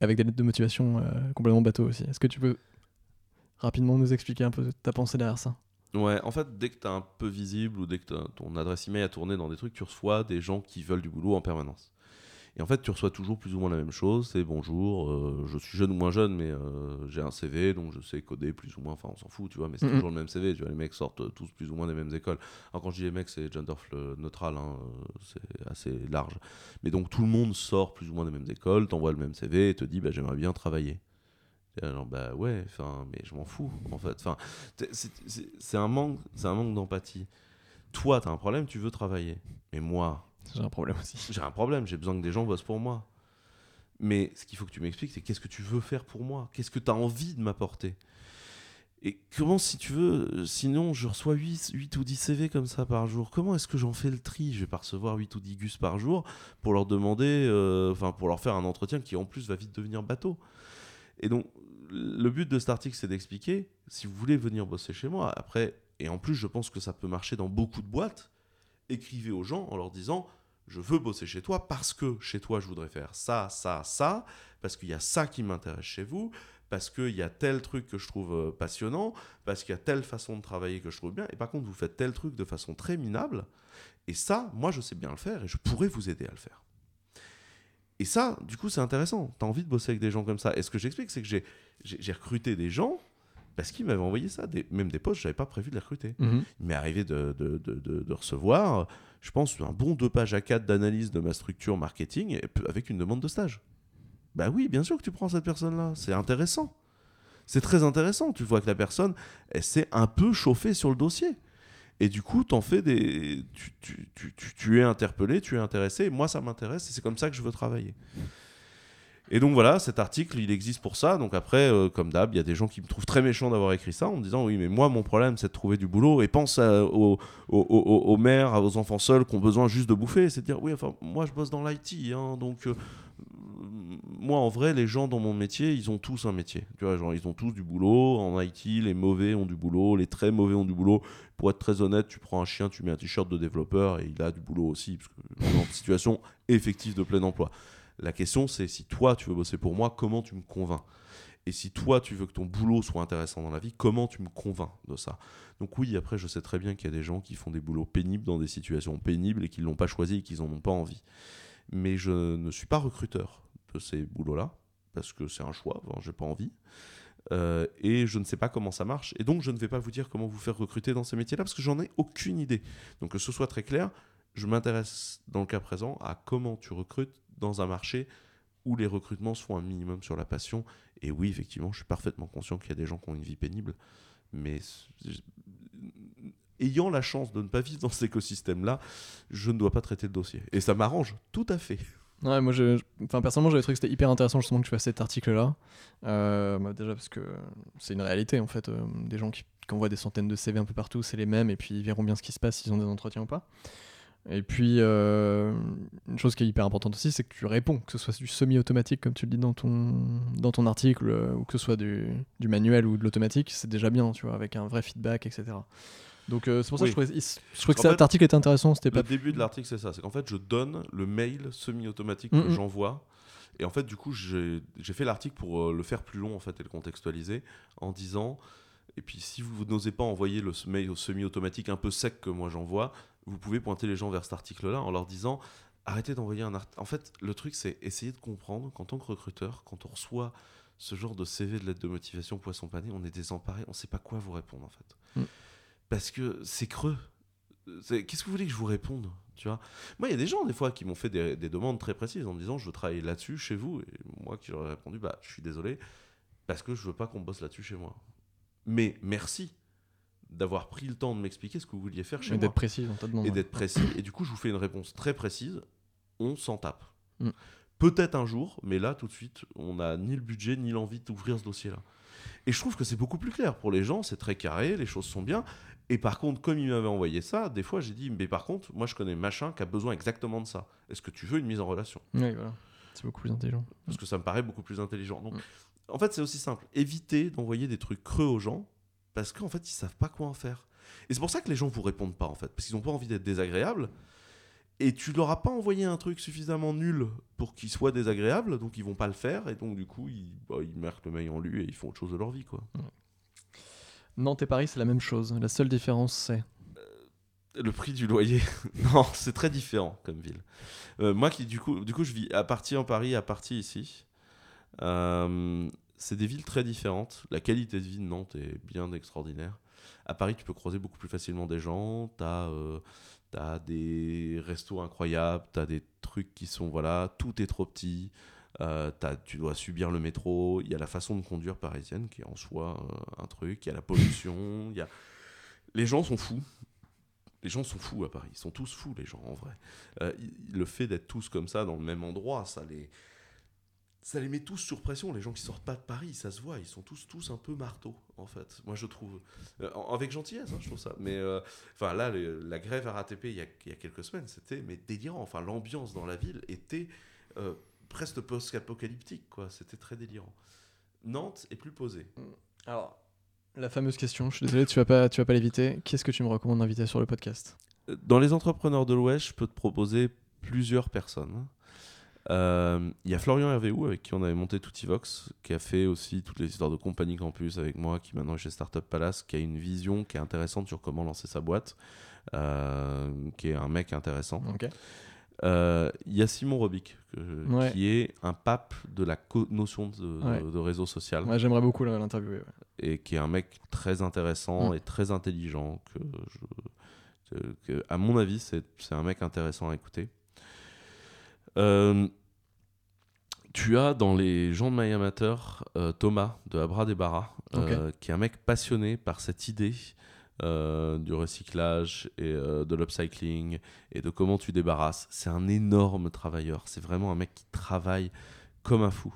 avec des lettres de motivation euh, complètement bateaux aussi. Est-ce que tu peux rapidement nous expliquer un peu ta pensée derrière ça? Ouais, en fait, dès que tu un peu visible ou dès que ton adresse email a tourné dans des trucs, tu reçois des gens qui veulent du boulot en permanence. Et en fait, tu reçois toujours plus ou moins la même chose. C'est bonjour, euh, je suis jeune ou moins jeune, mais euh, j'ai un CV, donc je sais coder plus ou moins. Enfin, on s'en fout, tu vois, mais c'est toujours le même CV. Tu vois, les mecs sortent euh, tous plus ou moins des mêmes écoles. Alors, quand je dis les mecs, c'est gender fl- neutral, hein, euh, c'est assez large. Mais donc, tout le monde sort plus ou moins des mêmes écoles, t'envoie le même CV et te dit, bah, j'aimerais bien travailler. Et alors, bah ouais, enfin, mais je m'en fous, en fait. Enfin, c'est- un manque, c'est un manque d'empathie. Toi, t'as un problème, tu veux travailler. Mais moi, J'ai un problème aussi. j'ai un problème, j'ai besoin que des gens bossent pour moi. Mais ce qu'il faut que tu m'expliques, c'est qu'est-ce que tu veux faire pour moi? Qu'est-ce que tu as envie de m'apporter? Et comment, si tu veux, sinon je reçois 8, 8 ou 10 CV comme ça par jour, comment est-ce que j'en fais le tri? Je vais pas recevoir 8 ou 10 gus par jour pour leur demander, euh, enfin pour leur faire un entretien qui en plus va vite devenir bateau. Et donc, le but de cet article, c'est d'expliquer, si vous voulez venir bosser chez moi, après, et en plus je pense que ça peut marcher dans beaucoup de boîtes, écrivez aux gens en leur disant je veux bosser chez toi parce que chez toi je voudrais faire ça, ça, ça, parce qu'il y a ça qui m'intéresse chez vous, parce qu'il y a tel truc que je trouve euh, passionnant, parce qu'il y a telle façon de travailler que je trouve bien, et par contre vous faites tel truc de façon très minable, et ça, moi je sais bien le faire et je pourrais vous aider à le faire. Et ça, du coup, c'est intéressant. Tu as envie de bosser avec des gens comme ça. Et ce que j'explique, c'est que j'ai- recruté des gens parce qu'ils m'avaient envoyé ça, des, même des postes, je n'avais pas prévu de les recruter. Mhm. Il m'est arrivé de, de- de- de- de recevoir, je pense, un bon deux pages à 4 d'analyse de ma structure marketing avec une demande de stage. Bah oui, bien sûr que tu prends cette personne-là. C'est intéressant. C'est très intéressant. Tu vois que la personne, elle s'est un peu chauffée sur le dossier. Et du coup, t'en fais des. Tu, tu- tu- tu- tu es interpellé, tu es intéressé. Et moi, ça m'intéresse et c'est comme ça que je veux travailler. Et donc voilà, cet article, il existe pour ça. Donc après, euh, comme d'hab, il y a des gens qui me trouvent très méchant d'avoir écrit ça en me disant oui, mais moi, mon problème, c'est de trouver du boulot. Et pense à- aux, aux, aux- mères, aux enfants seuls qui ont besoin juste de bouffer. C'est de dire oui, enfin, moi, je bosse dans l'IT. hein, donc, euh, moi, en vrai, les gens dans mon métier, ils ont tous un métier. Tu vois, genre, ils ont tous du boulot. En IT, les mauvais ont du boulot, les très mauvais ont du boulot. Pour être très honnête, tu prends un chien, tu mets un t-shirt de développeur et il a du boulot aussi, parce que est en situation effective de plein emploi. La question, c'est si toi, tu veux bosser pour moi, comment tu me convaincs? Et si toi, tu veux que ton boulot soit intéressant dans la vie, comment tu me convaincs de ça? Donc oui, après, je sais très bien qu'il y a des gens qui font des boulots pénibles dans des situations pénibles et qui ne l'ont pas choisi et qu'ils n'en ont pas envie. Mais je ne suis pas recruteur de ces boulots-là, parce que c'est un choix, enfin, j'ai pas envie. Euh, et je ne sais pas comment ça marche. Et donc, je ne vais pas vous dire comment vous faire recruter dans ces métiers-là, parce que j'en ai aucune idée. Donc, que ce soit très clair, je m'intéresse dans le cas présent à comment tu recrutes dans un marché où les recrutements se font un minimum sur la passion. Et oui, effectivement, je suis parfaitement conscient qu'il y a des gens qui ont une vie pénible, mais ayant la chance de ne pas vivre dans cet écosystème-là, je ne dois pas traiter le dossier. Et ça m'arrange tout à fait. Ouais, moi, enfin, personnellement, j'avais trouvé que c'était hyper intéressant justement que tu fasses cet article-là. Euh, bah, déjà parce que c'est une réalité en fait. euh, des gens qui, qui envoient des centaines de CV un peu partout, c'est les mêmes, et puis ils verront bien ce qui se passe s'ils ont des entretiens ou pas. Et puis, euh, une chose qui est hyper importante aussi, c'est que tu réponds, que ce soit du semi-automatique, comme tu le dis dans ton, dans ton article, euh, ou que ce soit du, du manuel ou de l'automatique, c'est déjà bien, tu vois, avec un vrai feedback, etc. Donc, euh, c'est pour ça Oui. que je trouvais, je trouvais que cet article était intéressant, c'était Le pas. début de l'article, c'est ça. C'est qu'en fait, je donne le mail semi-automatique Mm, que j'envoie. Et en fait, du coup, j'ai fait l'article pour le faire plus long en fait, et le contextualiser en disant. Et puis, si vous n'osez pas envoyer le mail au semi-automatique un peu sec que moi j'envoie, vous pouvez pointer les gens vers cet article-là en leur disant arrêtez d'envoyer un article. En fait, le truc, c'est essayer de comprendre qu'en tant que recruteur, quand on reçoit ce genre de CV de lettre de motivation poisson pané, on est désemparé, on sait pas quoi vous répondre en fait. Mm. Parce que c'est creux. Qu'est-ce que vous voulez que je vous réponde tu vois? Moi, il y a des gens, des fois, qui m'ont fait des, des demandes très précises en me disant Je veux travailler là-dessus chez vous. Et moi, qui leur ai répondu Bah, je suis désolé, parce que je veux pas qu'on bosse là-dessus chez moi. Mais merci d'avoir pris le temps de m'expliquer ce que vous vouliez faire chez Et moi d'être précis dans ta demande. et d'être précis. Et du coup, je vous fais une réponse très précise. On s'en tape. Mm. Peut-être un jour, mais là, tout de suite, on n'a ni le budget ni l'envie d'ouvrir ce dossier-là. Et je trouve que c'est beaucoup plus clair pour les gens, c'est très carré, les choses sont bien. Et par contre, comme il m'avait envoyé ça, des fois j'ai dit, mais par contre, moi je connais machin qui a besoin exactement de ça. Est-ce que tu veux une mise en relation? Oui, voilà. C'est beaucoup plus intelligent. Parce que ça me paraît beaucoup plus intelligent. Donc, Mm. en fait, c'est aussi simple. Éviter d'envoyer des trucs creux aux gens, parce qu'en fait, ils savent pas quoi en faire. Et c'est pour ça que les gens vous répondent pas, en fait, parce qu'ils n'ont pas envie d'être désagréables. Et tu leur as pas envoyé un truc suffisamment nul pour qu'il soit désagréable, donc ils vont pas le faire, et donc du coup, ils, bah, ils marquent le mail en lui et ils font autre chose de leur vie, quoi. Nantes et Paris, c'est la même chose. La seule différence, c'est. Le prix du loyer, non, c'est très différent comme ville. Euh, moi qui du coup, du coup, je vis à partie en Paris, à partie ici. Euh, c'est des villes très différentes. La qualité de vie de Nantes est bien extraordinaire. À Paris, tu peux croiser beaucoup plus facilement des gens. Tu as, des restos incroyables. Tu as des trucs qui sont, voilà, tout est trop petit. Euh, tu dois subir le métro. Il y a la façon de conduire parisienne qui est en soi euh, un truc. Il y a la pollution. Y a... Les gens sont fous. Les gens sont fous à Paris. Ils sont tous fous, les gens, en vrai. Euh, le fait d'être tous comme ça, dans le même endroit, ça les, ça les met tous sur pression. Les gens qui sortent pas de Paris, ça se voit. Ils sont tous, tous un peu marteaux, en fait. Moi, je trouve. Euh, avec gentillesse, hein, je trouve ça. Mais, euh, enfin, là, le- la grève à RATP, il y a, il y a quelques semaines, c'était mais délirant. Enfin, l'ambiance dans la ville était euh, presque post-apocalyptique, quoi. C'était très délirant. Nantes est plus posée. Alors, la fameuse question, je suis désolé, tu vas pas, tu vas pas l'éviter. Qui est-ce que tu me recommandes d'inviter sur le podcast? Dans les entrepreneurs de l'Ouest, je peux te proposer plusieurs personnes. Euh, Il y a Florian Hervéou, avec qui on avait monté Toutivox, qui a fait aussi toutes les histoires de compagnie campus avec moi, qui maintenant est chez Startup Palace, qui a une vision qui est intéressante sur comment lancer sa boîte, euh, qui est un mec intéressant. Ok. Euh, Il y a Simon Robic, que- Ouais. qui est un pape de la notion de, de- Ouais. de réseau social Ouais, J'aimerais beaucoup l'interviewer. et qui est un mec très intéressant Mm. et très intelligent que, je, que- que, à mon avis c'est un mec intéressant à écouter Euh, tu as dans les gens de My Amateur euh, Thomas de Abra Débarras euh, qui est un mec passionné par cette idée euh, du recyclage et euh, de l'upcycling et de comment tu débarrasses c'est un énorme travailleur c'est vraiment un mec qui travaille comme un fou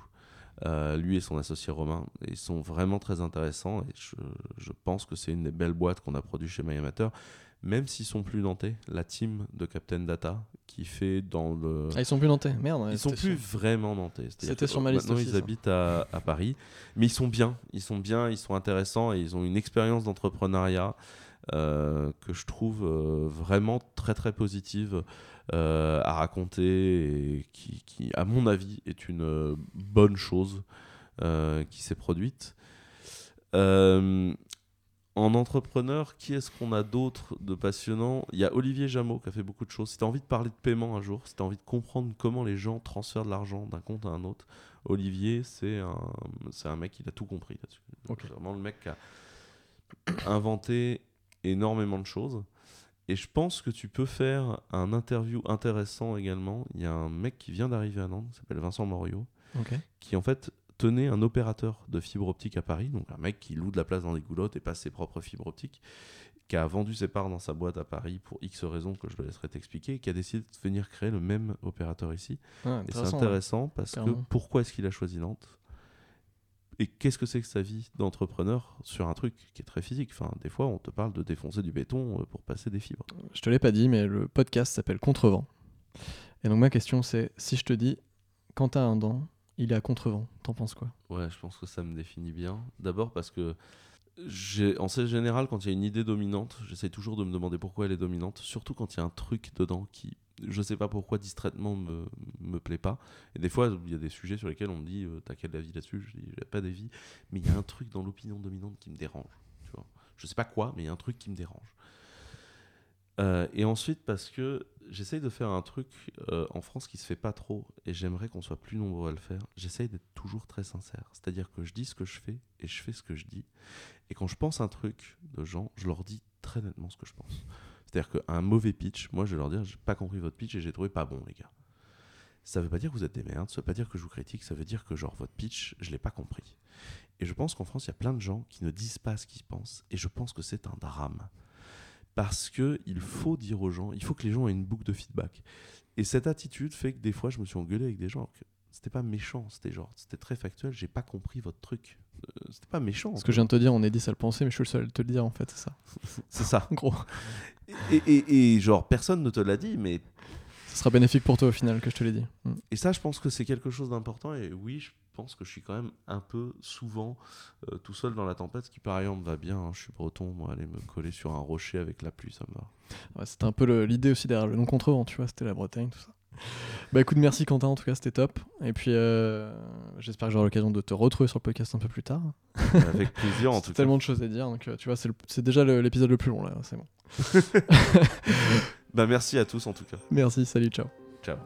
euh, lui et son associé Romain. Ils sont vraiment très intéressants et je, je pense que c'est une des belles boîtes qu'on a produit chez My Amateur. Même s'ils sont plus nantais, la team de Captain Data qui fait dans le. Ah, ils sont plus nantais, merde. ouais, ils sont plus vraiment nantais. C'était sur ma liste Maintenant, aussi, ils ça. habitent à, à Paris. Mais ils sont bien. Ils sont bien, ils sont intéressants et ils ont une expérience d'entrepreneuriat euh, que je trouve euh, vraiment très très positive euh, à raconter et qui, qui, à mon avis, est une bonne chose qui s'est produite. Euh, en entrepreneur, qui est-ce qu'on a d'autres de passionnants Il y a Olivier Jameau qui a fait beaucoup de choses. Si tu as envie de parler de paiement un jour, si tu as envie de comprendre comment les gens transfèrent de l'argent d'un compte à un autre, Olivier, c'est un, mec, il a tout compris là-dessus. C'est vraiment le mec qui a inventé énormément de choses. Et je pense que tu peux faire un interview intéressant également. Il y a un mec qui vient d'arriver à Nantes, qui s'appelle Vincent Morio, qui en fait tenait un opérateur de fibre optique à Paris, donc un mec qui loue de la place dans des goulottes et passe ses propres fibres optiques, qui a vendu ses parts dans sa boîte à Paris pour X raisons que je te laisserai t'expliquer, et qui a décidé de venir créer le même opérateur ici. Ah, Et c'est intéressant, ouais. parce que pourquoi est-ce qu'il a choisi Nantes et qu'est-ce que c'est que sa vie d'entrepreneur sur un truc qui est très physique? Enfin, des fois, on te parle de défoncer du béton euh, pour passer des fibres. Je te l'ai pas dit, mais le podcast s'appelle Contrevent. Et donc ma question c'est, si je te dis, quand t'as un dent, il est à contrevent, t'en penses quoi? Ouais, je pense que ça me définit bien. D'abord parce que, en général, quand il y a une idée dominante, j'essaie toujours de me demander pourquoi elle est dominante, surtout quand il y a un truc dedans qui, je sais pas pourquoi, distraitement me, me plaît pas. Et des fois, il y a des sujets sur lesquels on me dit euh, T'as quel avis là-dessus? Je dis J'ai pas d'avis, mais il y a un truc dans l'opinion dominante qui me dérange. Tu vois je sais pas quoi, mais il y a un truc qui me dérange. Euh, et ensuite, parce que j'essaye de faire un truc euh, en France qui se fait pas trop, et j'aimerais qu'on soit plus nombreux à le faire. J'essaye d'être toujours très sincère. C'est-à-dire que je dis ce que je fais, et je fais ce que je dis. Et quand je pense un truc de gens, je leur dis très nettement ce que je pense. C'est-à-dire qu'un mauvais pitch, moi je vais leur dire, j'ai pas compris votre pitch et j'ai trouvé pas bon, les gars. Ça veut pas dire que vous êtes des merdes, ça veut pas dire que je vous critique, ça veut dire que genre votre pitch, je l'ai pas compris. Et je pense qu'en France, il y a plein de gens qui ne disent pas ce qu'ils pensent, et je pense que c'est un drame. Parce que il faut dire aux gens, il faut que les gens aient une boucle de feedback. Et cette attitude fait que des fois, je me suis engueulé avec des gens. que C'était pas méchant, c'était genre, c'était très factuel. J'ai pas compris votre truc. Euh, C'était pas méchant. Ce que je viens de te dire, on est 10 à le penser, mais je suis le seul à te le dire en fait, c'est ça. C'est ça. En gros, Et, et- et genre, personne ne te l'a dit, mais ce sera bénéfique pour toi au final que je te l'ai dit. Mm. Et ça, je pense que c'est quelque chose d'important. Et oui, je pense que je suis quand même un peu souvent euh, tout seul dans la tempête, ce qui par ailleurs me va bien. hein. Je suis breton, moi, aller me coller sur un rocher avec la pluie, ça me va. Ouais, c'était un peu l'idée aussi derrière le non contrevent, tu vois, c'était la Bretagne, tout ça. Bah écoute, merci Quentin, en tout cas, c'était top. Et puis, euh, j'espère que j'aurai l'occasion de te retrouver sur le podcast un peu plus tard. Avec plaisir, en tout cas. tellement de choses à dire, donc euh, tu vois, c'est déjà le- l'épisode le plus long là, c'est bon. Bah, merci à tous, en tout cas. Merci, salut, ciao. Ciao.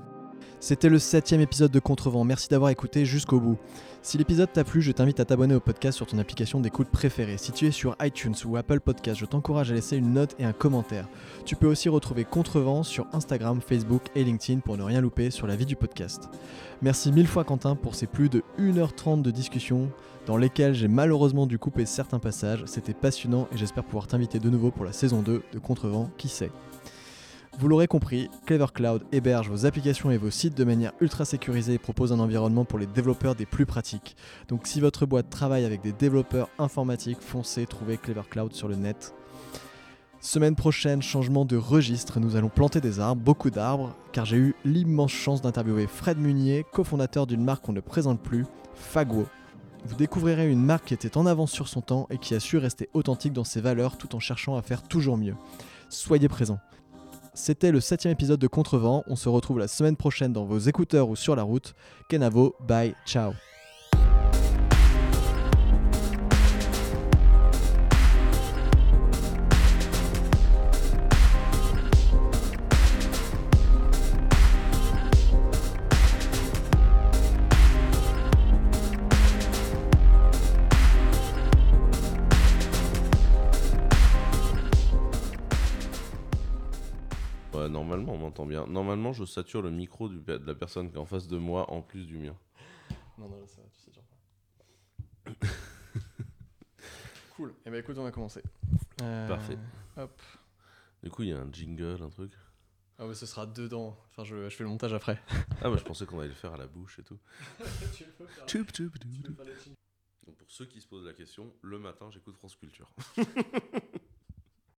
C'était le septième épisode de Contrevent. Merci d'avoir écouté jusqu'au bout. Si l'épisode t'a plu, je t'invite à t'abonner au podcast sur ton application d'écoute préférée. Si tu es sur iTunes ou Apple Podcast, je t'encourage à laisser une note et un commentaire. Tu peux aussi retrouver Contrevent sur Instagram, Facebook et LinkedIn pour ne rien louper sur la vie du podcast. Merci mille fois Quentin pour ces plus de 1h30 de discussion dans lesquelles j'ai malheureusement dû couper certains passages. C'était passionnant et j'espère pouvoir t'inviter de nouveau pour la saison 2 de Contrevent, qui sait. Vous l'aurez compris, Clever Cloud héberge vos applications et vos sites de manière ultra sécurisée et propose un environnement pour les développeurs des plus pratiques. Donc si votre boîte travaille avec des développeurs informatiques, foncez trouver Clever Cloud sur le net. Semaine prochaine, changement de registre, nous allons planter des arbres, beaucoup d'arbres, car j'ai eu l'immense chance d'interviewer Fred Munier, cofondateur d'une marque qu'on ne présente plus, Fagwo. Vous découvrirez une marque qui était en avance sur son temps et qui a su rester authentique dans ses valeurs tout en cherchant à faire toujours mieux. Soyez présents. C'était le septième épisode de Contrevent. On se retrouve la semaine prochaine dans vos écouteurs ou sur la route. Kenavo, bye, ciao. M'entend bien. Normalement, je sature le micro du- de la personne qui est en face de moi en plus du mien. Non, non, ça, tu sais déjà cool. Et bah écoute, on va commencer. Euh, Parfait. Hop. Du coup, il y a un jingle, un truc. Ah ouais, ce sera dedans. Enfin, je, je fais le montage après. Ah, bah, je pensais qu'on allait le faire à la bouche et tout. tu peux faire. Tchoup, tchoup, tchoup. Tu peux faire les Donc, pour ceux qui se posent la question, le matin, j'écoute France Culture.